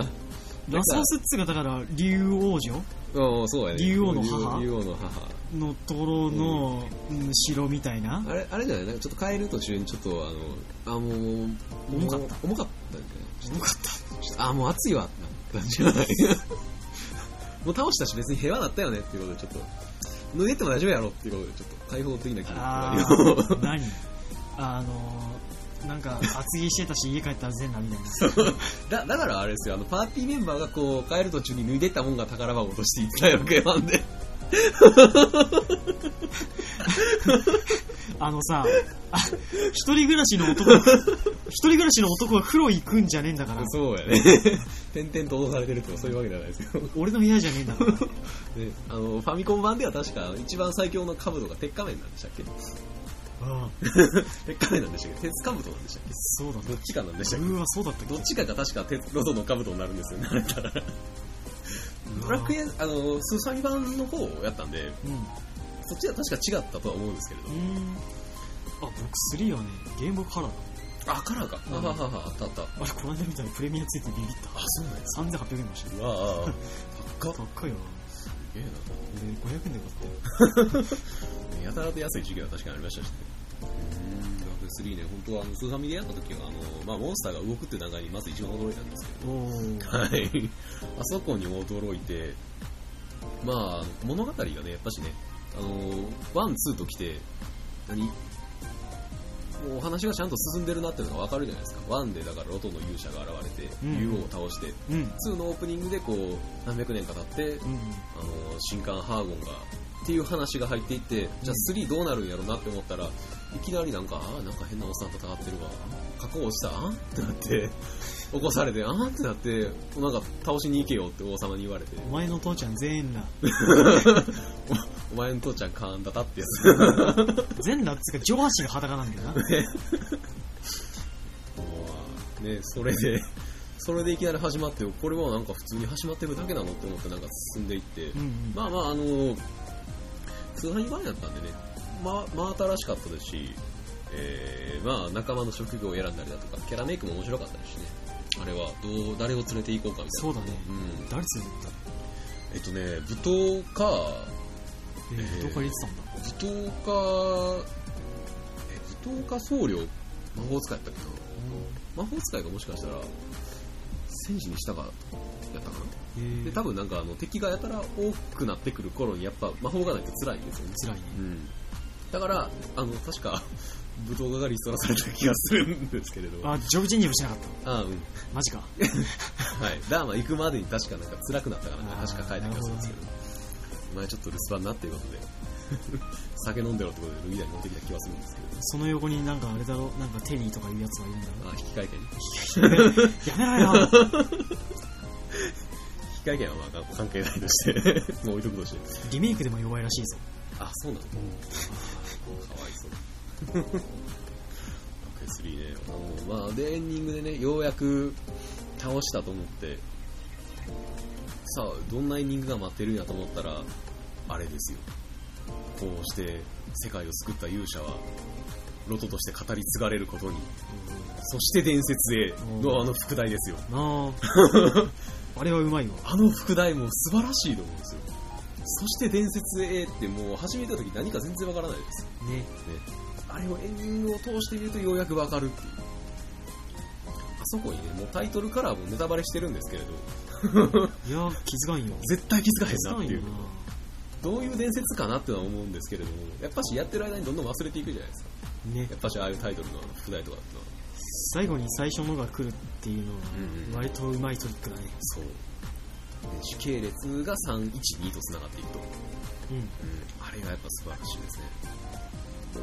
ラスボスっつうかだから竜王女？うん、そうやね。竜王の母？竜竜王の母。のところの、うん。城みたいな？あれ、あれじゃない？なんかちょっと帰る途中にちょっとあの、あ、もう、重かった。重かった。んじゃない重かったあ、もう暑いわってなったんじゃない？もう倒したし別に平和だったよねっていうことでちょっと、脱いでっても大丈夫やろっていうことでちょっと開放的な気持ちあがあるよ。ー 何？あのなんか厚着してたし家帰ったら全裸みたいな だだからあれですよ、あの、パーティーメンバーがこう、帰る途中に脱いでったもんが宝箱としていったわけなんで。あのさあ一人暮らしの男一人暮らしの男が風呂行くんじゃねえんだから。そうやね。点々と脅されてるとかそういうわけではないですよ。俺の部屋じゃねえんだから。ね、あのファミコン版では確か一番最強の兜が鉄仮面なんでしたっけ？ああえ、彼なんでしたっけ？鉄兜なんでしたっけ？そうだどっちかなんでしたっけ？うわそうだったっけ？どっちかが確か鉄ロトの兜になるんですよね、あれたら。ドラクエ、あの、スーファミ版の方をやったんで、うんそっちは確か違ったとは思うんですけれどう。んあ僕3はねゲームカラーだあ、カラーか。うんあははは、あったあった。あれこの間見たらプレミアついてビビったあ、そうなんや。3800円ましたうわああ、高っ。高いよなすげえな。俺500円で買って やたらと安い時期は確かにありましたしね。うーん、ドラクエ3ね、本当はあのスーファミでやった時は、あの、まあ、モンスターが動くって段階にまず一番驚いたんですけど、はい。あそこにも驚いて、まあ、物語がね、やっぱしね、あの、 one、two と来て、何？もうお話がちゃんと進んでるなっていうのがわかるじゃないですか。 one でだからロトの勇者が現れて、うん。竜王を倒して、うん。 two のオープニングでこう、何百年か経って、うん。あの、神官ハーゴンが、っていう話が入っていって、じゃあ3どうなるんやろなって思ったら、いきなりなんか、なんか変なおっさん戦ってるわ。過去落ちたあんってなって、起こされて、あんってなって、なんか倒しに行けよって王様に言われて、お前の父ちゃん全裸だ お前の父ちゃんカンダタだったってやつ。全裸っつうか上半身が裸なんだよな。ね、それで、それでいきなり始まって、これはなんか普通に始まってるだけなのって思ってなんか進んでいって、うんうん。まあまあ、あの、通販版やったんでね、まあ、まあ新しかったですし、えー、まあ仲間の職業を選んだりだとか、キャラメイクも面白かったですしね。あれは、どう、誰を連れて行こうかみたいな。そうだねうん。誰連れてったえっとね、舞踏か、えー、えーどこから入れてたんだ舞踏か、え、舞踏か僧侶、魔法使いやったっけな。魔法使いがもしかしたら、戦士にしたか、やったかな。で、多分なんかあの敵がやたら多くなってくる頃にやっぱ魔法がないと辛いんですよね。辛いねうん。だから、あの、確か、武闘家がリストラされた気がするんですけれど。ああジョブチェンジもしなかっあ、うん。たマジか はい。ダーマ行くまでに確かなんか辛くなったからね、確か書いた気がするんですけど。お前ちょっと留守番なっていうことで、酒飲んでろってことでルギダに持ってきた気がするんですけど。その横になんかあれだろ？なんかテリーとかいうやつがいるんだろ？あ、引換券。やめろよ引換券はまあ関係ないとして、もう置いとくとして。リメイクでも弱いらしいぞあ、そうなの？かわいそう。バック3ね。まあ、で、エンディングでね、ようやく倒したと思って、さあ、どんなエンディングが待ってるんやと思ったら、あれですよ。こうして世界を救った勇者は、ロトとして語り継がれることに、そして伝説へのあの副題ですよ。なああれはうまいわあの副題も素晴らしいと思うんですよ。そして伝説へってもう始めた時何か全然わからないです。ねね、あれをエンディングを通してみるとようやくわかるっていう。あそこにね、もうタイトルからもネタバレしてるんですけれど、いや気づかんよ絶対気づかへんなっていう。どういう伝説かなってのは思うんですけれども、やっぱしやってる間にどんどん忘れていくじゃないですか。なねやっぱしああいうタイトルの副題とかってのは。最後に最初のが来るっていうのうんうんは割とうまいトリックだね。そう。で時系列が3、1、2と繋がっていくと。うん。うん、あれがやっぱ素晴らしいですね。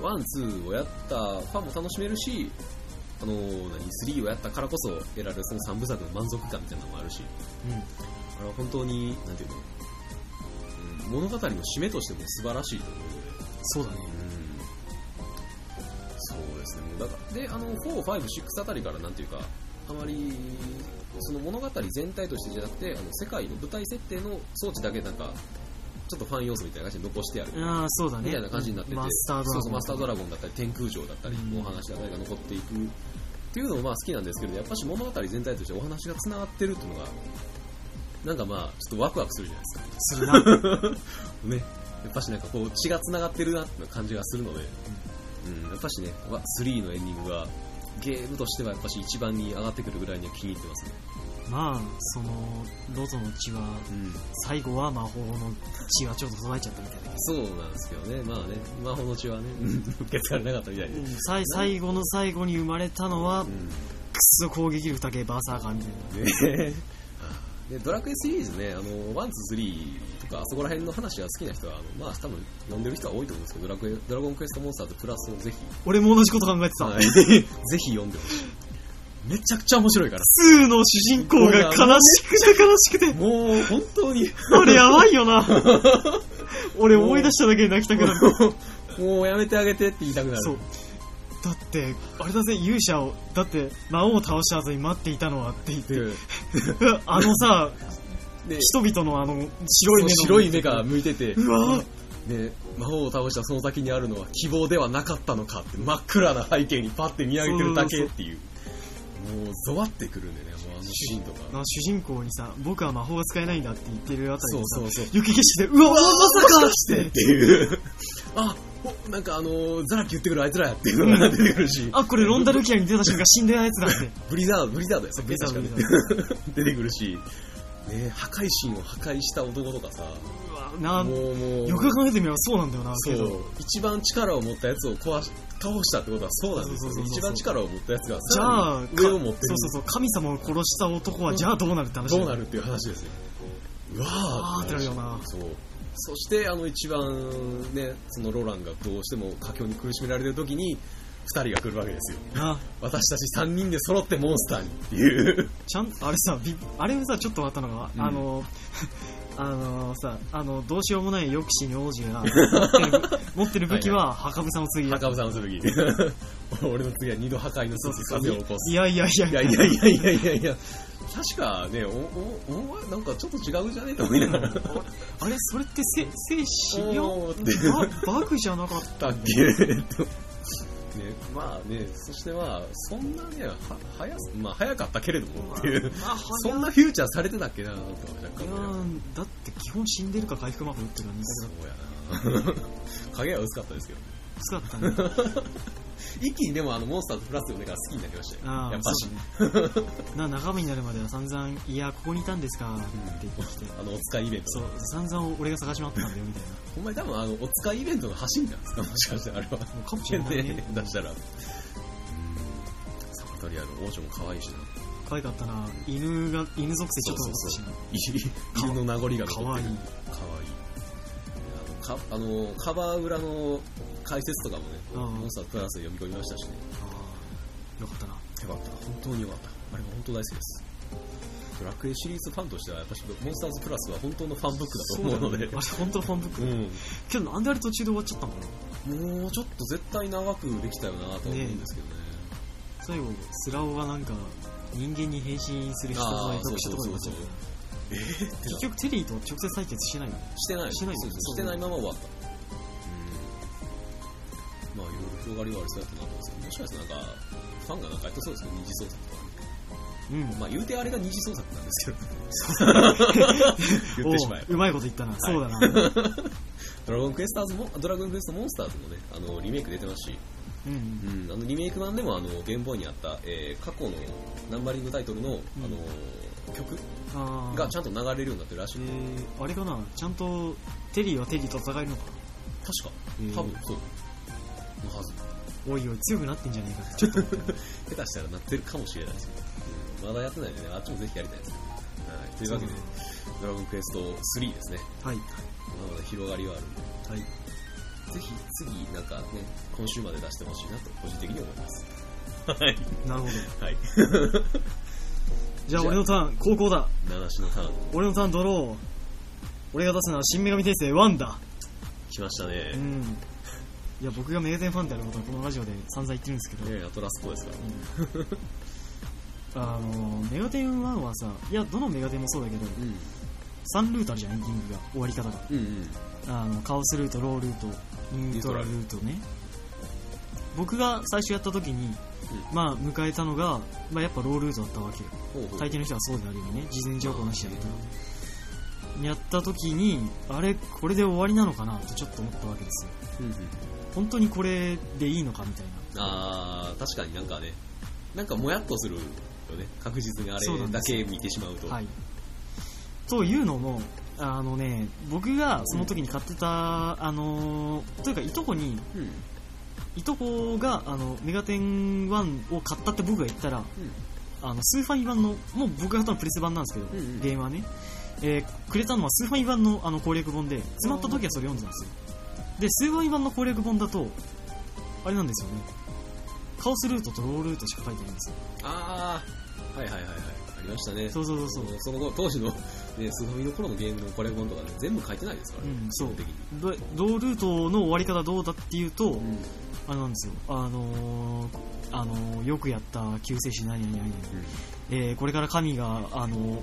one、two をやったファンも楽しめるし、あのー、何、 three をやったからこそ得られるその3部作の満足感みたいなのもあるし、うん。あれは本当に、なんていうの、うん、物語の締めとしても素晴らしいと思うので、そうだね。うん、そうですね、だから、で、あの、4、5、6あたりからなんていうか、あまり、その物語全体としてじゃなくて、あの世界の舞台設定の装置だけなんか、ちょっとファン要素みたいな感じで残してある。ああそうだねみたいな感じになってて、マスタードラゴンそうそうマスタードラゴンだったり、天空城だったりうんのお話だったりが残っていくっていうのもまあ好きなんですけど、やっぱし物語全体としてお話が繋がってるっていうのが、なんかまあ、ちょっとワクワクするじゃないですするなか。ね。やっぱしなんかこう血が繋がってるなって感じがするので、うん、やっぱしね、わ3のエンディングがゲームとしてはやっぱし一番に上がってくるぐらいには気に入ってますね。まあそのロトの血はうん。最後は魔法の血がちょっと途絶えちゃったみたいだけそうなんですけどね、まあね、魔法の血はね、受け継がれなかったみたいで。ど、うん。さい最後の最後に生まれたのは、うくっそ攻撃力高いバーサーカーみたいな。ねでドラクエシリーズね、あの、1、2、3とか、そこら辺の話が好きな人は、あのまあ、多分、読んでる人は多いと思うんですけど、ドラクエ、ドラゴンクエストモンスターズプラスをぜひ、俺も同じこと考えてた、はい、ぜひ読んでほしい。めちゃくちゃ面白いから。2の主人公が悲しくて悲しくてもう、本当に、あれやばいよな 俺思い出しただけで泣きたくなるもうやめてあげてって言いたくなる。そう。だって、あれだぜ、勇者を、だって、魔王を倒した後に待っていたのはって言って、で、あのさ、で人々のあの、白い目の。白い目が向いてて、うわね、魔王を倒したその先にあるのは希望ではなかったのかって真っ暗な背景にパッて見上げてるだけっていう。もうゾワってくるんでね、もうあのシーンとか。な主人公にさ、僕は魔法が使えないんだって言ってるあたりでさ、そうそうそう雪景色で、うわ、まさかしてっていう。あ、おなんかあのーザラキ言ってくるあいつらやっていうのが出てくるし、あ、これロンダルキアに出た瞬間死んでるやつだって。ブリザード、ブリザードやブリザード。確かに。出てくるし、ね、破壊神を破壊した男とかさ、うわ、な、もうもう、よく考えてみればそうなんだよな、けど。そう、一番力を持ったやつを壊し、倒したってことはそうなんですよ。そうそうそうそう一番力を持ったやつが、じゃあ、上を持ってる。そうそうそう、神様を殺した男は、じゃあどうなるって話るどうなるっていう話ですよ。うわーあーってなるよな。そう。そして、あの一番ね、そのローランがどうしても佳境に苦しめられてる時に、二人が来るわけですよ。な、私たち三人で揃ってモンスターにっていう。ちゃん、あれさ、びあれさ、ちょっとあったのが、うんあの、あのさ、あの、どうしようもない抑止に王子が持ってる 持ってる武器は、墓ぶさの次だ墓ぶさの剣。俺の次は二度破壊の次、風を起こす。いやいやいやいやいやいやいやいや、確かね、お、お、お前なんかちょっと違うじゃねえと思いながら。あれ、それってせ生死いやおーってババグじゃなかっただっけ？と。ね、まあね、そしてまあ、そんなね、は、早す、まあ早かったけれどもっていう。あ、そんなフューチャーされてたっけなと若干ねーだって基本死んでるか回復魔法打ってるからそうやな。影は薄かったですけどね。薄かったね。一気にでもあのモンスターとプラス4が好きになりましたよ。ああやっぱし。そうだね な仲間になるまでは散々「いやここにいたんですか」って言ってきて、あの、お使いイベントそう散々俺が探し回ったんだよみたいなほんまに多分あの、お使いイベントの走りなんですか？もしかしてあれは。かもしれないねね出したら。うん。サバトリアの王女も可愛いしな。可愛かったな犬が犬属性ちょっと残ったしな犬の名残が残ってる。かわいいかわいい。かあのカバー裏の解説とかもね、モンスタープラスで読み込みましたしね。よかったなよかった。本当によかった。あれは本当大好きです。ドラクエシリーズファンとしては、やっぱしモンスターズプラスは本当のファンブックだと思うので、あれ本当のファンブック、うん。けどなんであれ途中で終わっちゃったのかなもうちょっと絶対長くできたよなと思うんですけどね。最後スラオがなんか人間に変身する人の特殊とかになっちゃうそうそうえー結局テリーと直接対決してないの？してない。してないしてないまま終わった。うん。まあ、いろいろ広がりはありそうやったなと思うんですけど、もしかしてなんか、ファンがなんかやってそうですね、二次創作とか。うん。まあ、言うてあれが二次創作なんですけど。言ってしまえおううまいこと言ったな、そうだなドラゴンクエスターズも、ドラゴンクエストモンスターズもね、あの、リメイク出てますし、うんうん、あの、リメイク版でも、あの、ゲームボーイにあった、えー過去のナンバリングタイトルの、あの、曲？がちゃんと流れるようになってるらしい。えー、あれかな？ちゃんとテリーはテリーと戦えるのか確かえー、多分そう。のはず。おいおい強くなってんじゃねえかちょっと 下手したらなってるかもしれないですよ。うん、まだやってないんでね、あっちもぜひやりたいですね。はい。というわけで、ドラゴンクエスト3ですね。はいまだまだ広がりはあるんで、はいぜひ次なんかね、今週まで出してほしいなと個人的に思います。はい。なるほどはい。じゃあ俺のターン高校だ。七種のターン、俺のターンドロー俺が出すのは新女神転生1だ。来ましたうね。ん。いや僕がメガテンファンであることはこのラジオで散々言ってるんですけど、ねアトラスコですから。あのメガテン1はさいやどのメガテンもそうだけどうん。3ルートあるじゃんエンディングが終わり方が。うんうん。あのカオスルートロールートイントラルートね。僕が最初やった時に、まあ迎えたのが、まあ、やっぱロールートだったわけよほうほう。大抵の人はそうであるよね事前情報なしでやったやった時にあれこれで終わりなのかなってちょっと思ったわけですようんうん。本当にこれでいいのかみたいなあー、確かになんかね、なんかもやっとするよね。確実にあれだけ見てしまうと。はいというのもあのね僕がその時に買ってた、あのというかいとこにうん。いとこがあのメガテン1を買ったって僕が言ったらあのスーファミ版のもう僕が買ったのはプレス版なんですけど、うんうん。ゲームはね、えーくれたのはスーファミ版のあの攻略本で詰まった時はそれ読んでたんですよ。でスーファミ版の攻略本だとあれなんですよね。カオスルートとロールートしか書いてないんですよ。ああ、はいはいはいはい。ましたね。そうそうそうそう。その後、当時の、ね、スフミの頃のゲームのコレクションとかね、全部書いてないですからね。うん、そう基本的に。ロロールートの終わり方どうだっていうと、うん。あれなんですよ。あのーあのーよくやった救世主何々何々。えーこれから神が、あの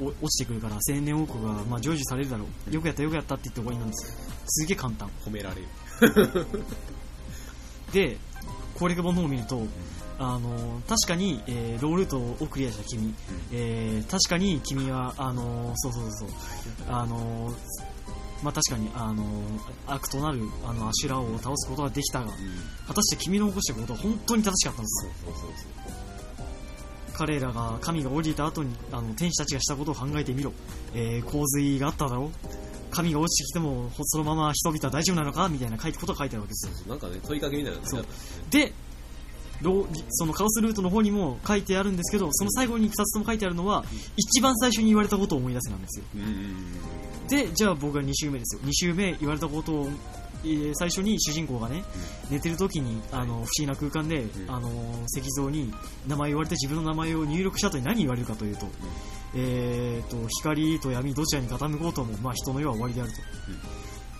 落ちてくるから千年王国が、まあ、成就されるだろう。よくやったよくやったって言って終わりなんですよ。すげえ簡単。褒められる。で、攻略本の方を見ると、あの確かに、えーロールートをクリアした君、えー確かに君はあのそうそうそうあのまあ確かにあの悪となるあのアシュラを倒すことができたがうん。果たして君の起こしたことは本当に正しかったんです。彼らが神が降りた後にあの天使たちがしたことを考えてみろ、えー洪水があっただろう。神が落ちてきてもほそのまま人々は大丈夫なのか？みたいな書いてことが書いてあるわけですよ。なんかね、問いかけみたいなですねでローそのカオスルートの方にも書いてあるんですけどその最後に2つとも書いてあるのは一番最初に言われたことを思い出せなんですよ。でじゃあ僕が2周目ですよ。2周目言われたことを、えー最初に主人公がね寝てる時にあの不思議な空間で、ん。あの石像に名前言われて自分の名前を入力した後に何言われるかというと,、えー、と光と闇どちらに傾こうとも、まあ、人の世は終わりであると、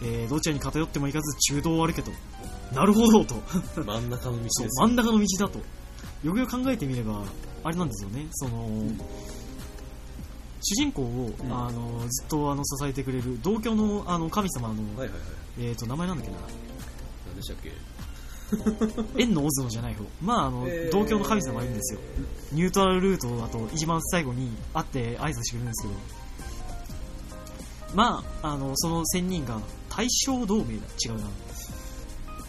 えーどちらに偏ってもいかず中道を歩けとなるほどと。真ん中の道ですそう真ん中の道だと。よくよく考えてみればあれなんですよね。その、主人公を、ん。あのずっとあの支えてくれる同居のあの神様の、はいはいはい。えー、と名前なんだっけな。何でしたっけ？縁のオズのじゃない方。まああの、えー。同居の神様がいるんですよ。ニュートラルルートだと一番最後に会って挨拶してくれるんですけど。まああのその仙人が大正同盟だ。違うな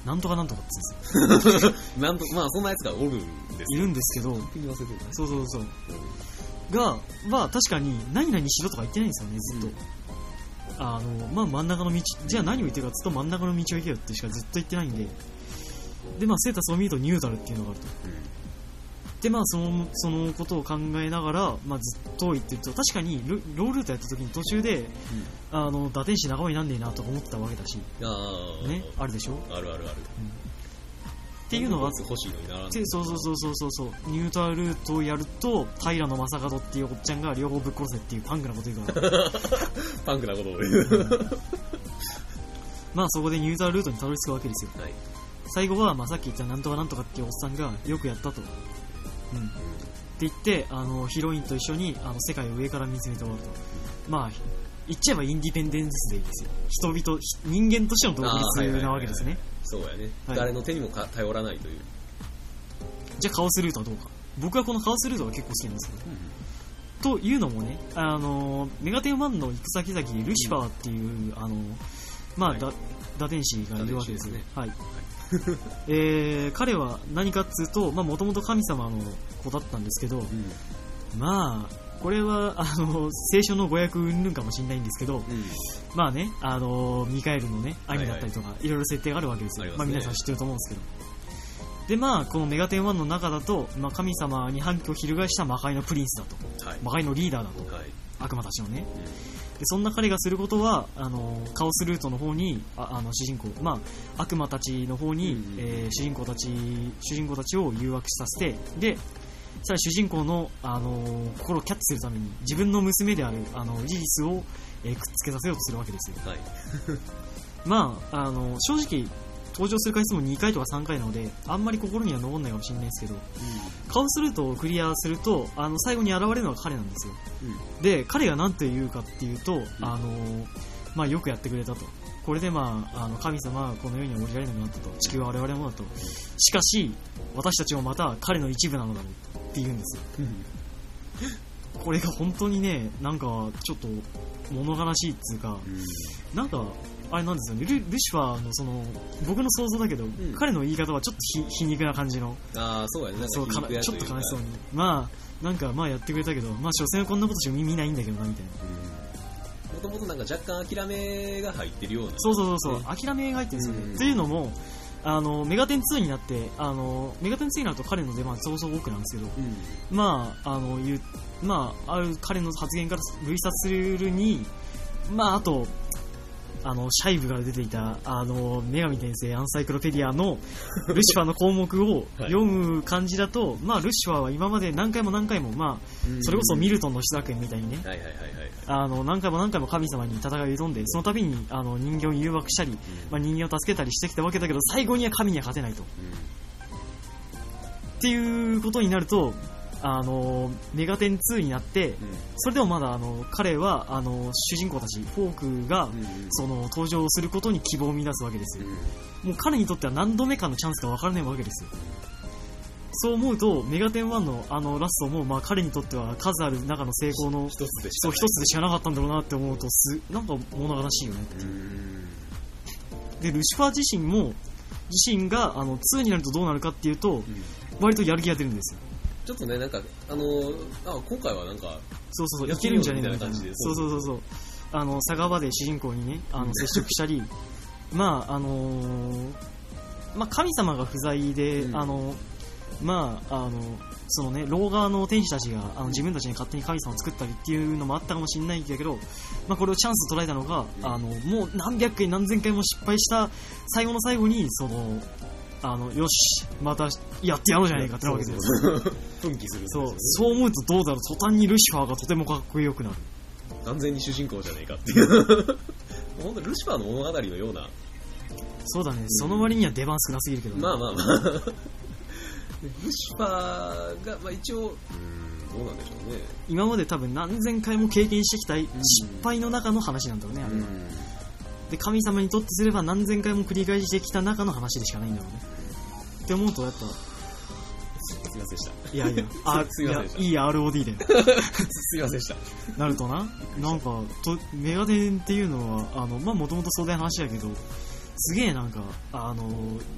なんとかなんとかって言うんですよ。なんと、まあそんなやつがおるんですいるんですけどそうそうそう。が、まあ確かに何々しろとか言ってないんですよね、ずっと。あの、まあ真ん中の道、じゃあ何を言ってるかずっと真ん中の道を行けよってしかずっと言ってないんで、で、まあセータスを見るとニュートラルっていうのがあると。で、まあその、そのことを考えながら、まあずっと言ってると、確かにロロールートやった時に途中で、あの、打天使仲間になんねえなとか思ってたわけだし、ああ。ね、あるでしょ？あるあるある。っていうのがあっ欲しいのにならんでそうそうそうそうそうそう。ニュートラルルートをやると平野正門っていうおっちゃんが両方ぶっ殺せっていうパンクなこと言うから パンクなことを。言う。まあそこでニュートラルルートにたどり着くわけですよ。はい。最後は、まあ、さっき言ったなんとかなんとかっていうおっさんがよくやったと、うん、って言ってあのヒロインと一緒にあの世界を上から見つめて終わると。まあ言っちゃえばインディペンデンスデイですよ。人々ひ人間としての独立なわけですね。そうやね。はい。誰の手にもか頼らないという。じゃあカオスルートはどうか。僕はこのカオスルートが結構好きなんですよというのもね、あのメガテン1の行く先々にルシファーっていう、あのまあ、はい。だ打天使がいるわけですよ。打はい。えー彼は何かっつうと、まあ、もともと神様の子だったんですけど、うん。まあ、これは、あの、聖書の語訳云々かもしれないんですけど、うん。まあね、あのミカエルのね、兄だったりとか、いろいろ設定があるわけですよ。まあますね皆さん知ってると思うんですけど。で、まあ、このメガテン1の中だと、まあ、神様に反旗を翻した魔界のプリンスだと。はい。魔界のリーダーだと。はい。悪魔たちのね。でそんな彼がすることは、あの、カオスルートの方に、ああの、主人公、まあ、悪魔たちの方に、うんえー主人公たち、主人公たちを誘惑させて、で、さらに主人公の、あの心をキャッチするために、自分の娘である、あの、リリスを、えーくっつけさせようとするわけですよ。はい。まあ、あの、正直、登場する回数も2回とか3回なので、あんまり心には残んないかもしれないですけど、カオスルートをクリアすると、あの、最後に現れるのが彼なんですよ。うん。で、彼が何と言うかっていうと、あのまあ、よくやってくれたと。これで、まあ、あの神様はこの世には降りられなくなったと。地球は我々もだと。しかし、私たちもまた彼の一部なのだろうって言うんですよ。これが本当にね、なんか、ちょっと、物悲しいっつうか、なんか、あれなんですよね、ルルシファーのその、僕の想像だけど、ん彼の言い方はちょっとひ皮肉な感じの、ああ、そうやね。そうかちょっと悲しそうに。に。まあ、なんか、まあやってくれたけど、まあ、所詮はこんなことしか見ないんだけどな、みたいな。もともとなんか若干諦めが入ってるような。そうそうそうそう、ね諦めが入ってるんですよね。うんというのも、あの、メガテン2になって、あの、メガテン2になると彼の出番そもそも多くなんですけど、うん。まあ、あの、言う、まあ、ある彼の発言から類察するに、まあ、あと、あの、シャイブから出ていた、あの、女神転生アンサイクロペディアの ルシファーの項目を読む感じだと、まあ、ルシファーは今まで何回も何回も、まあ、それこそミルトンのシダ君みたいにね、はいはいはいはい。あの、何回も何回も神様に戦いを挑んで、その度に、あの、人間を誘惑したり、まあ、人間を助けたりしてきたわけだけど、最後には神には勝てないと。っていうことになると、あの、メガテン2になって、うん。それでもまだあの彼はあの主人公たちフォークがうん。うん。その登場することに希望を見出すわけですよもう彼にとっては何度目かのチャンスか分からないわけですよそう思うとメガテン1のあのラストもまあ彼にとっては数ある中の成功の一つでしそう一つでしかなかったんだろうなって思うとすなんか物悲しいよねつ。うん。でルシファー自身も自身があの2になるとどうなるかっていうとうん割とやる気が出るんですよちょっとね、なんか、あのー、あ今回はなんか、そうそうそう、いけるんじゃねえかみたいな。感じでそうそうそうそう。あの、酒場で主人公にね、あの、接触したり、まあ、あのーまあ、神様が不在で、うんあの、まあ、あの、そのね、老側の天使たちがあの自分たちに勝手に神様を作ったりっていうのもあったかもしれないんだけど、まあ、これをチャンスと捉えたのが、うんあの、もう何百回何千回も失敗した最後の最後に、その、あの、よし、またやってやろうじゃないかってわけですよ。奮起するんですそう。そう思うとどうだろう、途端にルシファーがとてもかっこよくなる。完全に主人公じゃねえかっていう。本当ルシファーの物語のような、そうだね、その割には出番少なすぎるけどね、まあまあまあ。ルシファーが、まあ一応、うん、どうなんでしょうね。今まで多分何千回も経験してきた失敗の中の話なんだろうね、あれはで神様にとってすれば何千回も繰り返してきた中の話でしかないんだろうね。って思うと、やっぱ、すいませんでした。いやいや、あ すいませんでしたいやいい ROD だよ。すいませんでした。なるとな、なんか、とメガテンっていうのは、あの、まあ、もともと壮大な話だけど、すげえなんか、あの、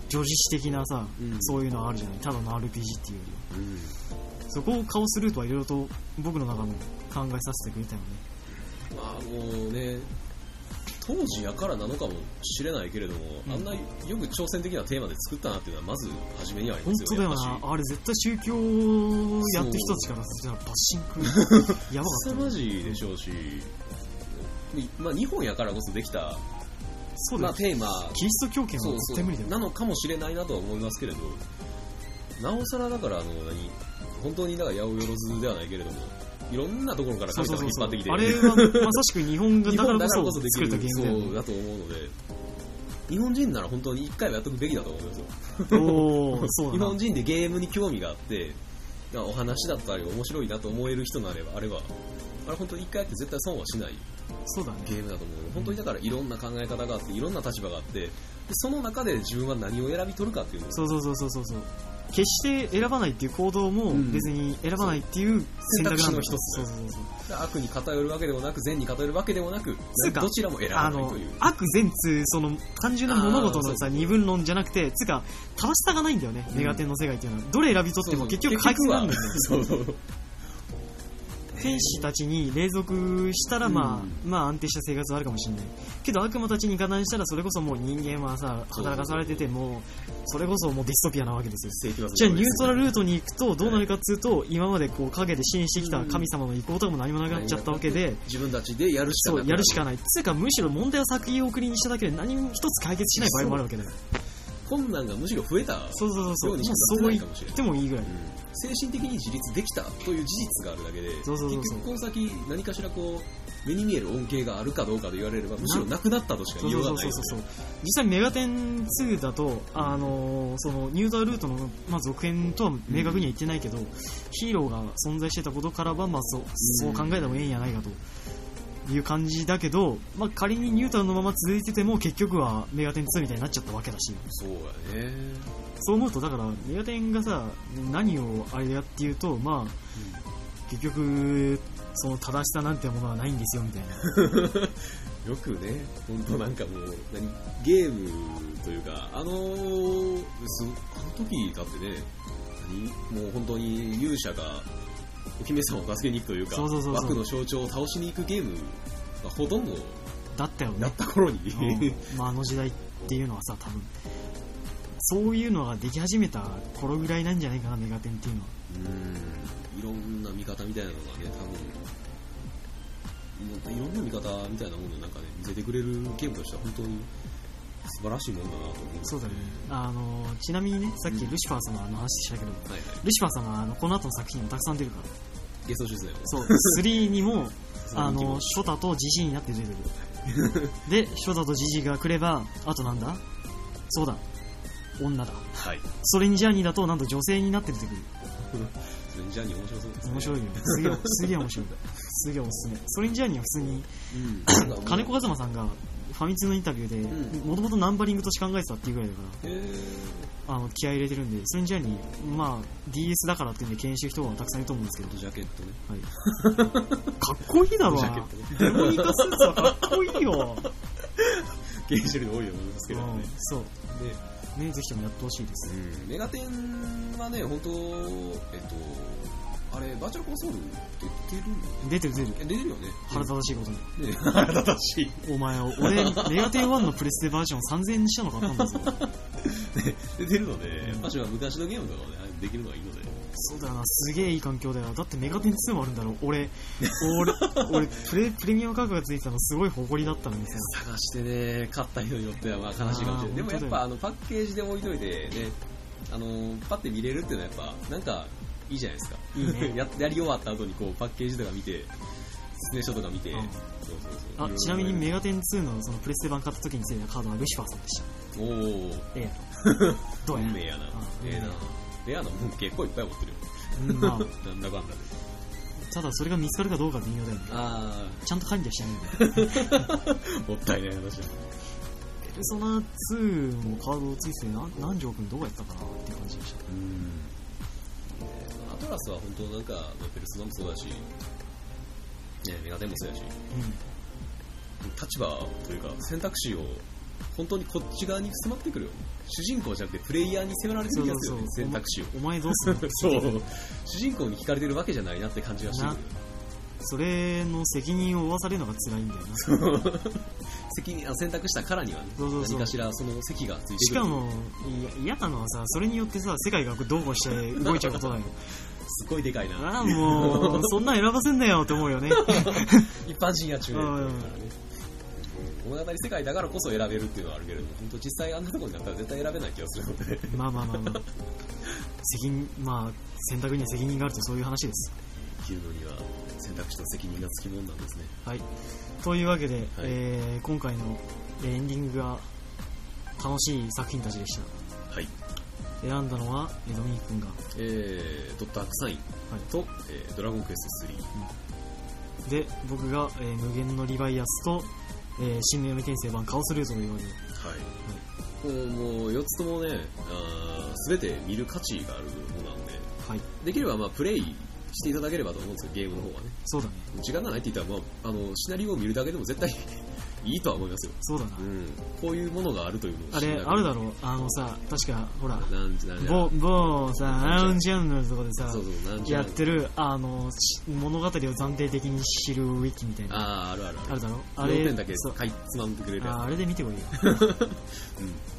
女子史的なさ、うんそういうのあるじゃない。ただの RPG っていうよりは。うん。そこをカオスルートはいろいろと僕の中の考えさせてくれたよね。まあもうね、当時やからなのかもしれないけれども、うん。あんなよく挑戦的なテーマで作ったなっていうのはまず初めにありま本すよね。当だよな。あれ絶対宗教やってる人たちからするとバッシング やばかった。よ凄まじいでしょうし、まあ日本やからこそできた、まそうだよ、あテーマ、キリスト教圏は絶対無理だよ。なのかもしれないなとは思いますけれど、なおさらだから、あの、何、本当にだから八百万ではないけれども、いろんなところから引っ張ってきて、あれはまさしく日本が日だからこそこそできる作ったゲームだよねそうだと思う。ので、日本人なら本当に一回はやっとくべきだと思うんですよ。日本人でゲームに興味があって、まあお話だったり面白いなと思える人なれば、あれば、あれ本当に一回やって絶対損はしないそうだね。ゲームだと思う。本当にだからいろんな考え方があって、いろんな立場があって、でその中で自分は何を選び取るかっていうそうそうそうそうそう決して選ばないっていう行動もうん。別に選ばないっていう選択肢の一つ。そうそうそうそう。悪に偏るわけでもなく、善に偏るわけでもなくつう、かどちらも選ばないという。悪善通その単純な物事のさ二分論じゃなくてつうか正しさがないんだよね、うん。メガテンの世界っていうのは。どれ選び取っても結局解決なんだよね。そうそう。天使たちに隷属したら、まあ、まあ安定した生活はあるかもしれない。けど悪魔たちに加担したら、それこそもう人間はさ、働かされてても、それこそもうディストピアなわけですよ。じゃあニュートラルルートに行くとどうなるかっつうと、今までこう影で支援してきた神様の意向とかも何もなくなっちゃったわけで、自分たちでやるしかそう、なくなやるしかない。つうかむしろ問題を先送りにしただけで何も一つ解決しない場合もあるわけだよ。困難がむしろ増えたそうそうそうそう。もうようにしかそう言なってないかもしれないもいいぐらい。精神的に自立できたという事実があるだけでそうそうそうそう。結局この先何かしらこう目に見える恩恵があるかどうかと言われればむしろなくなったとしかそう言いううそがないのでうそうそう実際メガテン2だと、あのーそのニュートラルルートの、まあ、続編とは明確には言ってないけど、ヒーローが存在してたことからは、まあ、そうそう考えてもええんやないかという感じだけど、まあ、仮にニュートラルのまま続いてても結局はメガテン2みたいになっちゃったわけだし。そうやね。そう思うとだからメガテンがさ何をあれやっていうとまあ結局その正しさなんてものはないんですよみたいな。よくね本当なんかもう何ゲームというかあのすあの時だってね何もう本当に勇者がお姫様を助けに行くというかそうそうそうそう。悪の象徴を倒しに行くゲームがほとんどだったよね。やった頃に、うん。まあ、あの時代っていうのはさ多分そういうのができ始めた頃ぐらいなんじゃないかなメガテンっていうのは。うん。いろんな見方みたいなのがね、多分いろんな見方みたいなものをなんかね、見せてくれるゲームとしては本当に素晴らしいもんだなと思う。そうだね。あの、ちなみにね、さっきルシファー様の話したけど、はいはい。ルシファー様はあのこの後の作品にもたくさん出るから。ゲスト出演を。そう、3にも、あの、ショタとジジイになって出てる。で、ショタとジジイが来れば、あとなんだ？そうだ、女だ。はい。ソレンジャーニーだとなんと女性になって出てくる。それじゃあに面白そうですね。面白いよ。すげえ、すげえ面白い。すげえおすすめ。ソレンジャーニーは普通に、うん。金子和馬さんがファミ通のインタビューで、うんもともとナンバリングとして考えてたっていうぐらいだから、あの、気合い入れてるんで、ソレンジャーニー、まあ、DS だからっていうんで敬遠してる人はたくさんいると思うんですけど、ジャケットね。はい。かっこいいだろジャケットね。ベロニカスーツはかっこいいよ。ゲーしてるの多いと思うんですけどねうん。そう。で、ね、ぜひともやってほしいです。うん、メガテンはね、本当えっと、あれ、バーチャルコンソール出てる出てる出てる。え出てるよね。腹立たしいことに。ね腹立たしい。お前、俺、メガテン1のプレステバージョン3000円にしたの買ったんだぞ。ね出てるので、やっぱしは昔のゲームとかをね、できるのがいいので。そうだよな、すげえいい環境だよ。だってメガテン2もあるんだろ。俺、俺、俺プレ、プレミアム価格がついてたのすごい誇りだったのにさ。探してね、買った人によってはまあ悲しいかもしれない。でもやっぱあのパッケージで置いといてね、あの、パッて見れるっていうのはやっぱ、なんか、いいじゃないですか。いいね ややり終わった後にこうパッケージとか見て、説明書とか見て、うんそうそうそう。あ、ちなみにメガテン2のそのプレステ版買った時についたカードはルシファーさんでした。おー、ええと。どうや？運命やな。ええな。レアなもん結構いっぱい持ってるよ。うんまあ、なんだかんだで。ただそれが見つかるかどうか微妙だよね。あちゃんと管理はしてないんだよ。ー、もったいない話だ。ペルソナ2もカードついてて何何条君どうやったかなっていう感じでした。うん。アトラスは本当なんか、ペルソナもそうだし、ね、メガテンもそうやし、立場というか選択肢を本当にこっち側に迫ってくるよ。ね主人公じゃなくてプレイヤーに迫られてるやつよね選択肢を。お前どうすんの？そう。主人公に惹かれてるわけじゃないなって感じがして。それの責任を負わされるのが辛いんだよな。責任あ選択したからにはねそうそうそう。何かしらその席がついてくる。しかも、嫌なのはさ、それによってさ、世界がどうこうして動いちゃうことだよ。すごいでかいなああ、もう、そんなん選ばせんなよって思うよね。一般人や中年ね物語世界だからこそ選べるっていうのはあるけれども本当実際あんなところになったら絶対選べない気がするのでまあまあまあまあ。責任、まあ、選択には責任があるとそういう話です。生きるのには選択肢と責任がつきもんなんですねはい。というわけで、えー今回のエンディングが楽しい作品たちでした。はい選んだのは、えドミニク君が。えー、ドットアクサインはい。と、えードラゴンクエスト3で、僕が、えー無限のリバイアスと、えー新女神転生版カオスルートというわけで。はい、もうもう4つともねすべて見る価値があるものなのではい。できればまあプレイしていただければと思うんですよゲームの方はねそうだね。時間がないって言ったら、まあ、あのシナリオを見るだけでも絶対いいとは思いますよ、そうだな。うん、こういうものがあるというのをあれ、あるだろう。あのさ、確か、ほら、なんじゃなんじゃ某、某さ、ラウンジャンルのとこでさそう、そうなんじゃやってる、あの、し物語を暫定的に知るウィキみたいな。あああるあるあるだろ？あ要れ点だけそうかいつまんでくれるやつああれで見てこいよ。うん、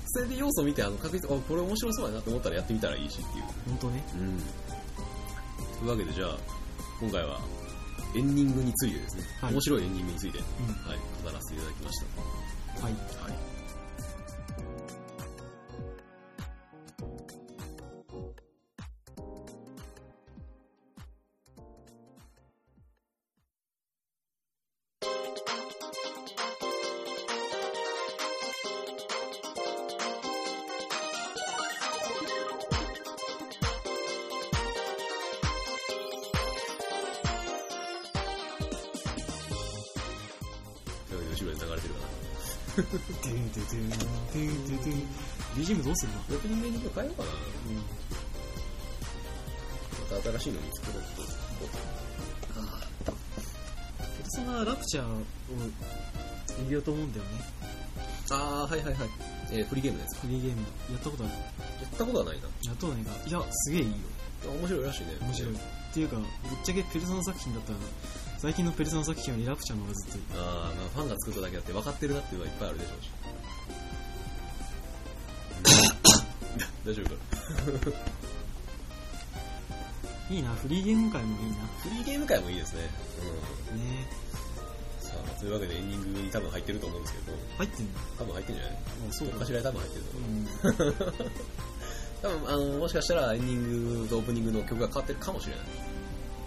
それで要素を見てあの確実あこれ面白そうやなと思ったらやってみたらいいしっていう本当ね。うん。というわけで、じゃあ、今回は、エンディングについてですね、はい面白いエンディングについて、うはい、語らせていただきましん。はい。た。はい。うするのオープニン変えようかな。また新しいの見つけろと。ペルソナラプチャーを入れようと思うんだよね。あー、はいはいはい。えー、フリーゲームのやつか？フリーゲーム。やったことあるやったことはないな。やったことないか。いや、すげえいいよ。あ面白いらしいね。面白い。っていうか、ぶっちゃけペルソナ作品だったら、最近のペルソナ作品よりラプチャーの方がずっといい。ああ、ファンが作っただけあって分かってるなっていうのはいっぱいあるでしょうし。大丈夫か？いいな、フリーゲーム界もいいな。フリーゲーム界もいいですね。ねさあ、というわけでエンディングに多分入ってると思うんですけど、入ってんの？多分入ってるんじゃない？あそうかしらに多分入ってると思う。うん 多分、あの、もしかしたらエンディングとオープニングの曲が変わってるかもしれない。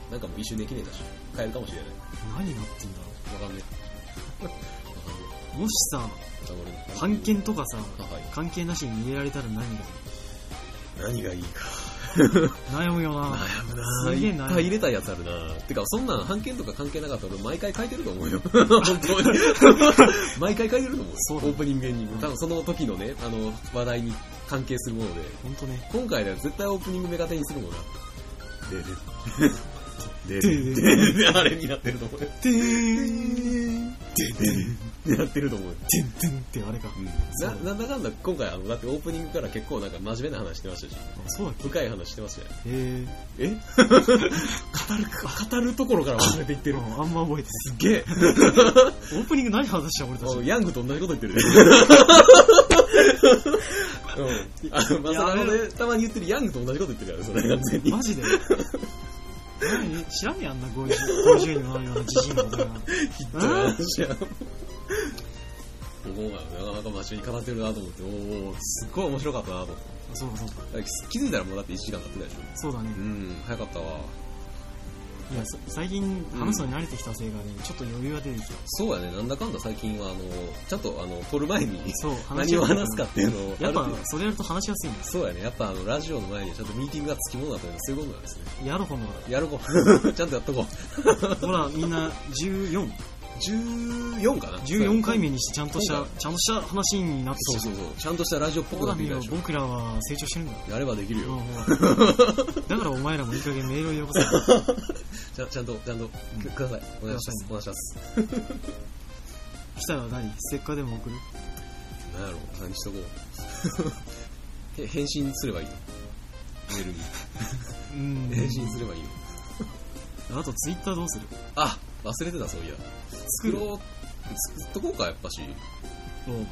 なんかもう一瞬できねえだし、変えるかもしれない。何がってんだろわかんねえ。わかんねうもしさえ。版権とかさあはい。関係なしに入れられたら何が？何がいいか。悩むよな悩むなすげえ悩むいっぱい入れたいやつあるなてか、そんなん版権とか関係なかったら俺毎回書いてると思うよ。本当に。毎回書いてると思うよ。そうだオープニングエンディング。多分その時のね、あの、話題に関係するもので。ほんとね今回では絶対オープニングメガテンにするもんな。でで。でででで あれになってると思うよ。てーんででなってると思う。よ。てんてんってあれか。ななんだかんだ今回あのだってオープニングから結構なんか真面目な話してました。しあそうだっけ？深い話してましたよ。へええ？語る語るところから忘れていってる。あんま覚えてすっげえ。オープニング何話した俺たち。おヤングと同じこと言ってる。うん。あのまさかのねたまに言ってる。ヤングと同じこと言ってるからねそれ。完全にマジで？何？知らんねえあんな50 50人のようなじじい のことがひどい話や今回はなかなか真面目に語ってるなと思っておおすっごい面白かったなと。思ってそうかそう。か気づいたらもうだって1時間経ってたでしょ。そう。だねうん早かったわ。いやさ最近話すのに慣れてきたせいかねちょっと余裕が出てきた。そうやね、なんだかんだ最近は、あの、ちゃんと、あの、撮る前に、そう 何を話すかっていうのを、やっぱある程度。それやると話しやすいんだそうやね、やっぱあの、ラジオの前にちゃんとミーティングがつきものだというのはそういうことなんですね。やるほんの。やるこう。ちゃんとやっとこう。ほらみんな14 14かな14回目にしてちゃんとしたちゃんとした話になってそうそうそう。ちゃんとしたラジオっぽくなってきた。僕らは成長してるんだよやればできるよ。だからお前らもいい加減メールをよこせ ちゃちゃんと、ちゃんと、くください。お願いします。お願いします。来たら何？ステッカーでも送る？何やろう何しとこう。へ返信すればいいの？メールに。うん返信すればいいの？あとツイッターどうする？あ、忘れてた、そういや。作ろう、作っとこうか、やっぱし。おう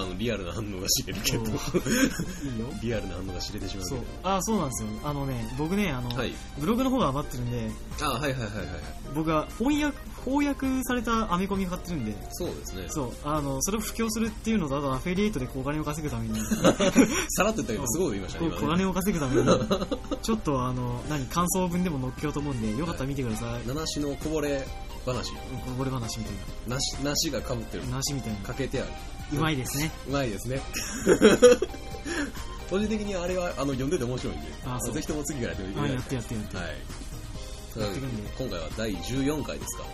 あの、リアルな反応が知れるけど。いいよ。リアルな反応が知れてしまうそう。あそうなんですよ。あのね僕ねあの、はい。ブログの方が余ってるんであはいはいはいはいはい。僕は翻訳翻訳されたアメコミが買ってるんで。そうですね。そう。あのそれを布教するっていうのとあとアフィリエイトでお金を稼ぐために。さらっと言ったけどすごいこと言いましたねお今ね。金を稼ぐために。ちょっとあの何感想文でも載っけようと思うんでよかったら見てください、七種のこぼれ話。こぼれ話みたいな。しなしがかぶってる。な梨みたいな。かけてある。うまいですね。うまいですね。個人的にあれはあの読んでて面白いんで。あそう。ぜひとも次からやってみてあくださやってやって。やって、いはい今回は第14回ですか。はい。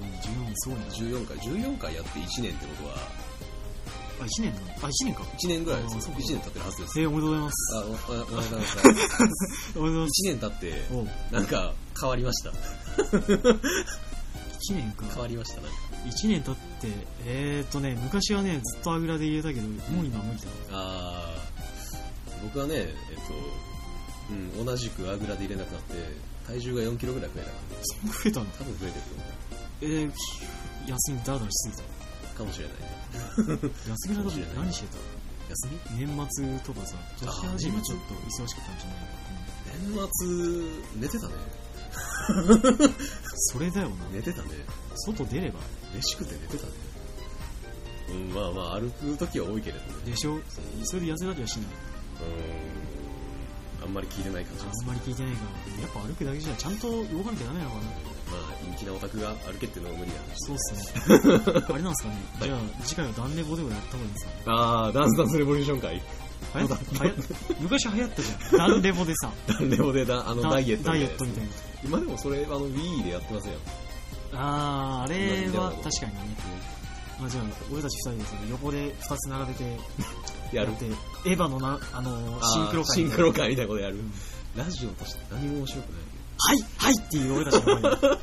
うん14すごいな。14回。14回やって1年ってことは。あ1年あ1年か。1年ぐらいです。あそうか。1年経ってるはずです。えー、おめでとうございます。あおめでとうございますおめでとうございま1す年経ってなんか変わりました。1年か。変わりました。なんか1年経ってえーっとね昔はねずっとあぐらで入れたけどもう今は無理だあー。僕はね、えっと、うん、同じくあぐらで入れなくなって、体重が4キロぐらい増えたかそんな増えたの？ら、多分増えてるえー、休みだらだらしすぎた。と思うかもしれない。休みなどかもしれない何してた？休み？年末とかさ年始めちょっと忙しかったんじゃないか年末、寝てたね。それだよな。寝てたね。外出れば。飯食って寝てたね。うん、まあまあ、歩く時は多いけれどね。でしょ？それで痩せたりはしない。うん、あんまり聞いてない感じ。あんまり聞いてないから。やっぱ歩くだけじゃちゃんと動かなきゃダメなのかな。まあ、陰気なオタクが歩けっていうのは無理なんでそうっすね。あれなんすかね。じゃあ次回はダンレボでもやった方がいいんですかあー、ダンスダンスレボリューション会。流行った流行った昔流行ったじゃん。ダンレボでさダンレボでだ、あの、ダダイエットダでイエットみたいな。今でもそれ、あの、Wii でやってますよ。あーあれは確かにね、まあ、じゃあ俺たち二人でその横で二つ並べて やる。ってエヴァのなあのーシンクロあーシ会ンクロ会みたいなことやる、んラジオとして何も面白くない。はいはいっていう俺たちの声が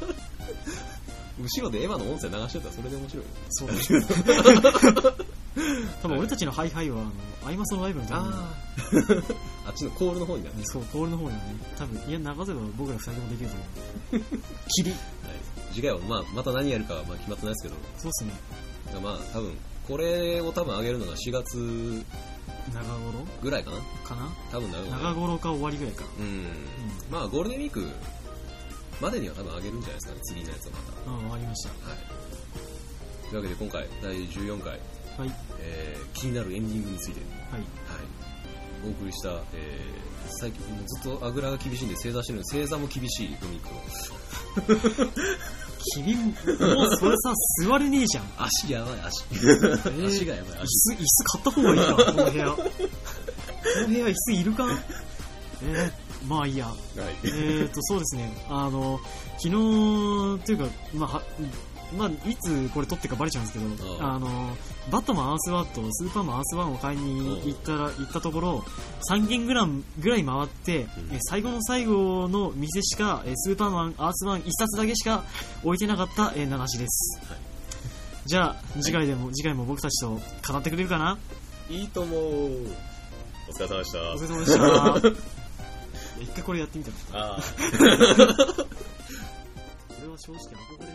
後ろでエヴァの音声流してたらそれで面白い。そう。だ 多分俺たちのハイハイはあのアイマスのライブのために。あー。あっちのコールの方になってる、そうコールの方にはね多分いや流せば僕ら二人でもできると思う。霧はい、次回は、まあ、また何やるかはまあ決まってないですけど。そうっすね。まあ多分これを多分上げるのが4月長頃？ぐらいかな？かな？多分なるので長頃か終わりぐらいか。うん。まあゴールデンウィークまでには多分上げるんじゃないですかね、次のやつをまた。うん、わかりました。はい。というわけで今回、第14回、はい。えー、気になるエンディングについて、はい。はい。お送りした、えー、最近、もうずっとあぐらが厳しいんで正座してるんで、正座も厳しいドミニクの。君、もうそれさ、座れねえじゃん。足やばい、足。ー足がやばい、椅足。子、椅子買った方がいいか、この部屋。この部屋椅子いるか？えー、まあいいや。はい。えーと、そうですね。あの、昨日、というか、まあ、はまあ、いつこれ撮ってかバレちゃうんですけど、あああの、バットマンアースワット、スーパーマンアースワンを買いに行ったら、行ったところ、3軒ぐらいぐらい回って、うんえ最後の最後の店しか、えスーパーマンアースワン1冊だけしか置いてなかった、えー、七しです。はいじゃあ、次回でも、次回も僕たちと語ってくれるかな？いいともお疲れ様でした。お疲れ様でした。一回これやってみたら。あー これは正直憧れる。